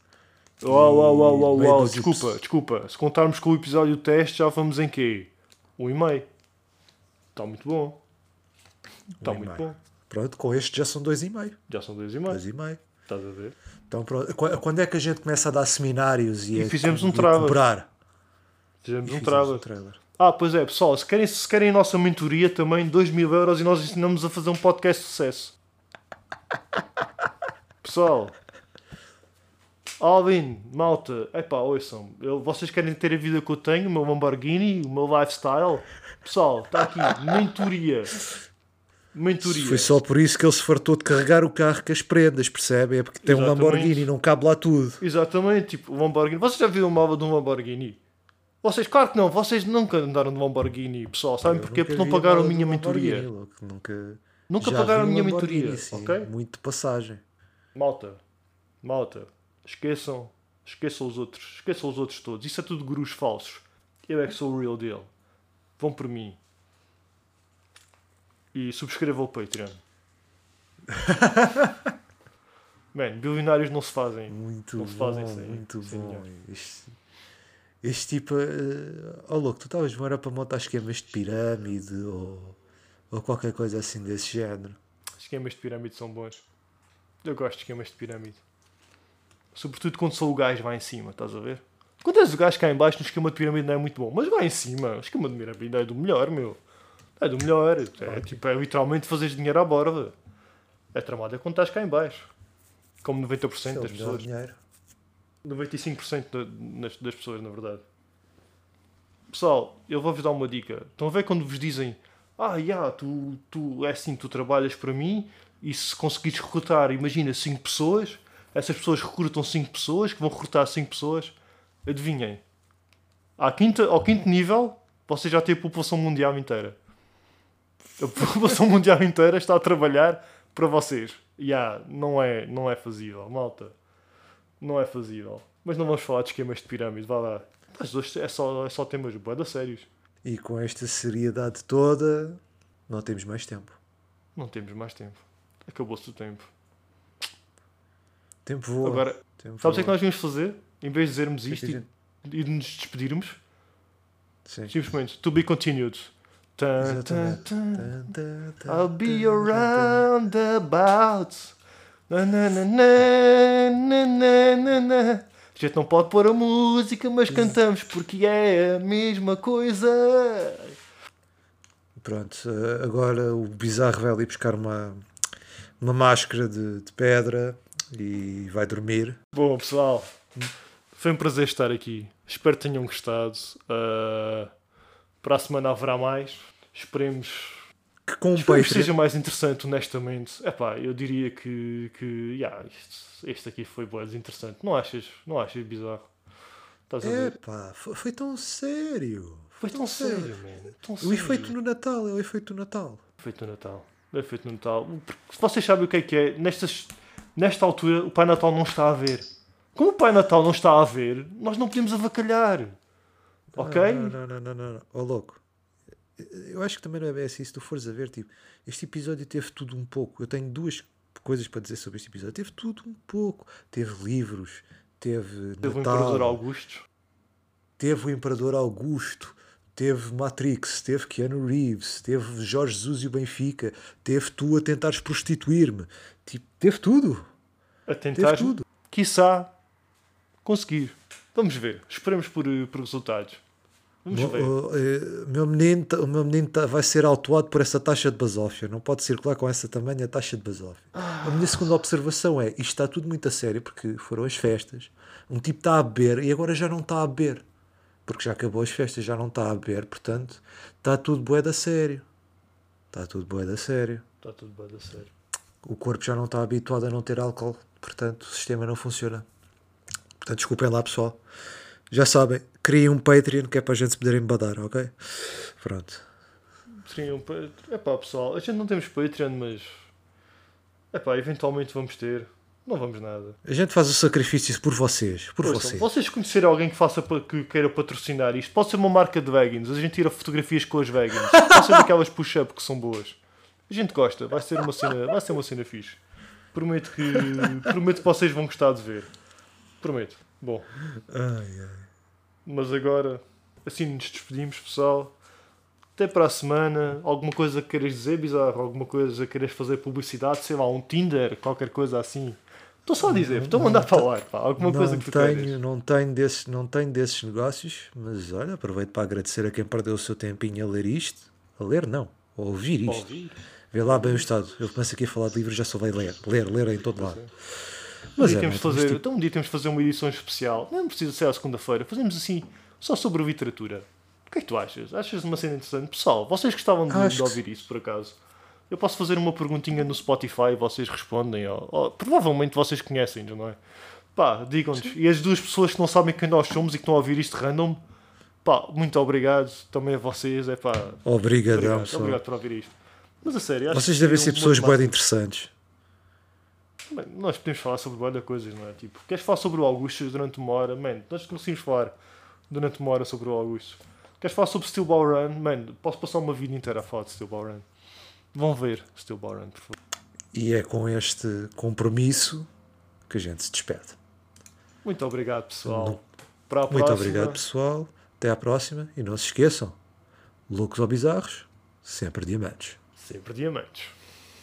Uau, uau, uau, uau, uau. Desculpa, desculpa. Se contarmos com o episódio teste, já vamos em quê? Um e meio. Está muito bom. Está Um muito bom. Pronto, com este já são dois e meio. Já são dois e meio. Dois e meio. Estás a ver? Então, pronto. Qu- Quando é que a gente começa a dar seminários e, E a, fizemos um cobrar? Fizemos um Fizemos um trailer. Ah, pois é, pessoal, se querem, se querem a nossa mentoria também, 2 mil euros e nós ensinamos a fazer um podcast de sucesso. Pessoal, Alvin, malta, epá, ouçam, eu, vocês querem ter a vida que eu tenho, o meu Lamborghini, o meu lifestyle? Pessoal, está aqui, mentoria. Mentoria. Foi só por isso que ele se fartou de carregar o carro com as prendas, percebe? É porque tem um Exatamente. Lamborghini e não cabe lá tudo. Exatamente, tipo, o Lamborghini. Vocês já viram uma aula de um Lamborghini? Vocês, claro que não, vocês nunca andaram de Lamborghini, pessoal, sabem porquê? Porque não pagaram a minha um mentoria. Lamborghini, louco, Nunca, Nunca Já pagaram a um minha Lamborghini, mentoria, sim, ok? Muito de passagem. Malta, malta, esqueçam, esqueçam os outros, esqueçam os outros todos. Isso é tudo gurus falsos. Eu é que sou o real deal. Vão por mim. E subscrevam o Patreon. Man, bilionários não se fazem. Muito Não se bom, fazem isso aí, muito sim, bom. Este, este tipo. eh, oh, louco, tu estavas era para montar esquemas de pirâmide ou, ou qualquer coisa assim desse género. Esquemas de pirâmide são bons. Eu gosto de esquemas de pirâmide. Sobretudo quando sou o gajo lá em cima, estás a ver? Quando és o gajo cá em baixo, no esquema de pirâmide não é muito bom. Mas lá em cima, o esquema de pirâmide é do melhor, meu. É do melhor. É, tipo, é literalmente fazeres dinheiro à borda. É tramado é quando estás cá em baixo. Como 90% Isso é das pessoas. dinheiro. 95% da- das pessoas, na verdade. Pessoal, eu vou-vos dar uma dica. Estão a ver quando vos dizem ah, yeah, tu, tu, é assim, tu trabalhas para mim e se conseguires recrutar, imagina, 5 pessoas, essas pessoas recrutam 5 pessoas, que vão recrutar 5 pessoas, adivinhem, à quinta, ao quinto nível, você já tem a população mundial inteira. A população mundial inteira está a trabalhar para vocês. E yeah, não é, não é fazível, malta. Não é fazível. Mas não vamos falar de esquemas de pirâmide, vá lá. Mas hoje é só, é só temas bué sérios. E com esta seriedade toda, não temos mais tempo. Não temos mais tempo. Acabou-se o tempo. Tempo voa. Agora, Tempo sabes o que é nós devíamos fazer? Em vez de dizermos é isto e, gente- e de nos despedirmos, Sim. simplesmente, to be continued. I'll be around about. Na, na, na, na, na. A gente não pode pôr a música, mas cantamos porque é a mesma coisa. Pronto, agora o bizarro vai ali buscar uma, uma máscara de, de pedra e vai dormir. Bom, pessoal, foi um prazer estar aqui. Espero que tenham gostado. Uh, para a semana haverá mais. Esperemos, Que com esperemos seja mais interessante, honestamente. Epá, eu diria que, que yeah, isto- este aqui foi bem interessante. Não achas? Não achas bizarro? Estás ver? Epá, foi, foi tão sério. Foi tão sério, man. Tão O sério. efeito no Natal é o efeito do Natal. Efeito no Natal. É feito no Natal. Porque Vocês sabem o que é que é? Nestas, nesta altura, o Pai Natal não está a ver. Como o Pai Natal não está a ver, nós não podemos avacalhar. Ok? Não, não, não, não, não. Ó louco. Eu acho que também não é bem assim. Se tu fores a ver, tipo, este episódio teve tudo um pouco. Eu tenho duas coisas para dizer sobre este episódio. Teve tudo um pouco. Teve livros, teve Teve o Natal, Imperador Augusto. teve o Imperador Augusto, teve Matrix, teve Keanu Reeves, teve Jorge Jesus e o Benfica, teve tu a tentares prostituir-me. Tipo, teve tudo. A Teve tentar, tudo. quiçá, conseguir. Vamos ver. Esperemos por, eh, por resultados. Vamos Mo- ver. o, eh, O meu menino, tá- o meu menino tá- vai ser autuado por essa taxa de basófia. Não pode circular com essa tamanha taxa de basófia. A minha segunda observação é: isto está tudo muito a sério porque foram as festas. Um tipo está a beber e agora já não está a beber. Porque já acabou as festas, já não está a beber. Portanto, está tudo bué da sério. Está tudo bué da sério. Está tudo bem a sério. O corpo já não está habituado a não ter álcool. Portanto, o sistema não funciona. Portanto, desculpem lá, pessoal. Já sabem, criem um Patreon que é para a gente se poder embadar, ok? Pronto. Seria um Patreon. Epá, pessoal, a gente não temos Patreon, mas. Epá, eventualmente vamos ter. Não vamos nada. A gente faz o sacrifício por vocês. Por Ouçam, vocês. vocês conhecerem alguém que, faça, que queira patrocinar isto, pode ser uma marca de vegans. A gente tira fotografias com as vegans. Pode ser daquelas push-up que são boas. A gente gosta. Vai ser uma cena, vai ser uma cena fixe. Prometo que, prometo que vocês vão gostar de ver. Prometo. Bom, Ai, ai. Mas agora, assim nos despedimos, pessoal. Até para a semana. Alguma coisa que queiras dizer, bizarro? Alguma coisa que queiras fazer publicidade? Sei lá, um Tinder, qualquer coisa assim. Estou só a dizer, estou a mandar falar. Pá. Alguma não, coisa que tu tenho, queiras. não, tenho desses, não tenho desses negócios, mas olha, aproveito para agradecer a quem perdeu o seu tempinho a ler isto. A ler, não. A ouvir isto. Ouvir. Vê lá bem o estado. Eu começo aqui a falar de livros já só vai ler. Ler, ler em todo lado. Um Mas dia é, temos fazer, tipo, então um dia temos de fazer uma edição especial. Não precisa ser à segunda-feira. Fazemos assim, só sobre literatura. O que é que tu achas? Achas uma cena interessante? Pessoal, vocês gostavam de, de que ouvir isso, por acaso? Eu posso fazer uma perguntinha no Spotify e vocês respondem. Ou- provavelmente vocês conhecem, não é? Pá, digam-nos. E as duas pessoas que não sabem quem nós somos e que estão a ouvir isto random, pá, muito obrigado. Também a vocês. É pá, Obrigadão, obrigado, pessoal. obrigado por ouvir isto. Mas a sério, acho Vocês que devem ser um pessoas muito bem interessantes. Bem, nós podemos falar sobre várias coisas, não é? Tipo, queres falar sobre o Augusto durante uma hora? Man, nós conseguimos falar durante uma hora sobre o Augusto. Queres falar sobre Steel Ball Run? Man, posso passar uma vida inteira a falar de Steel Ball Run. Vão ver Steel Ball Run, por favor. E é com este compromisso que a gente se despede. Muito obrigado, pessoal. Muito próxima. obrigado, pessoal. Até à próxima. E não se esqueçam: loucos ou bizarros, sempre diamantes. Sempre diamantes.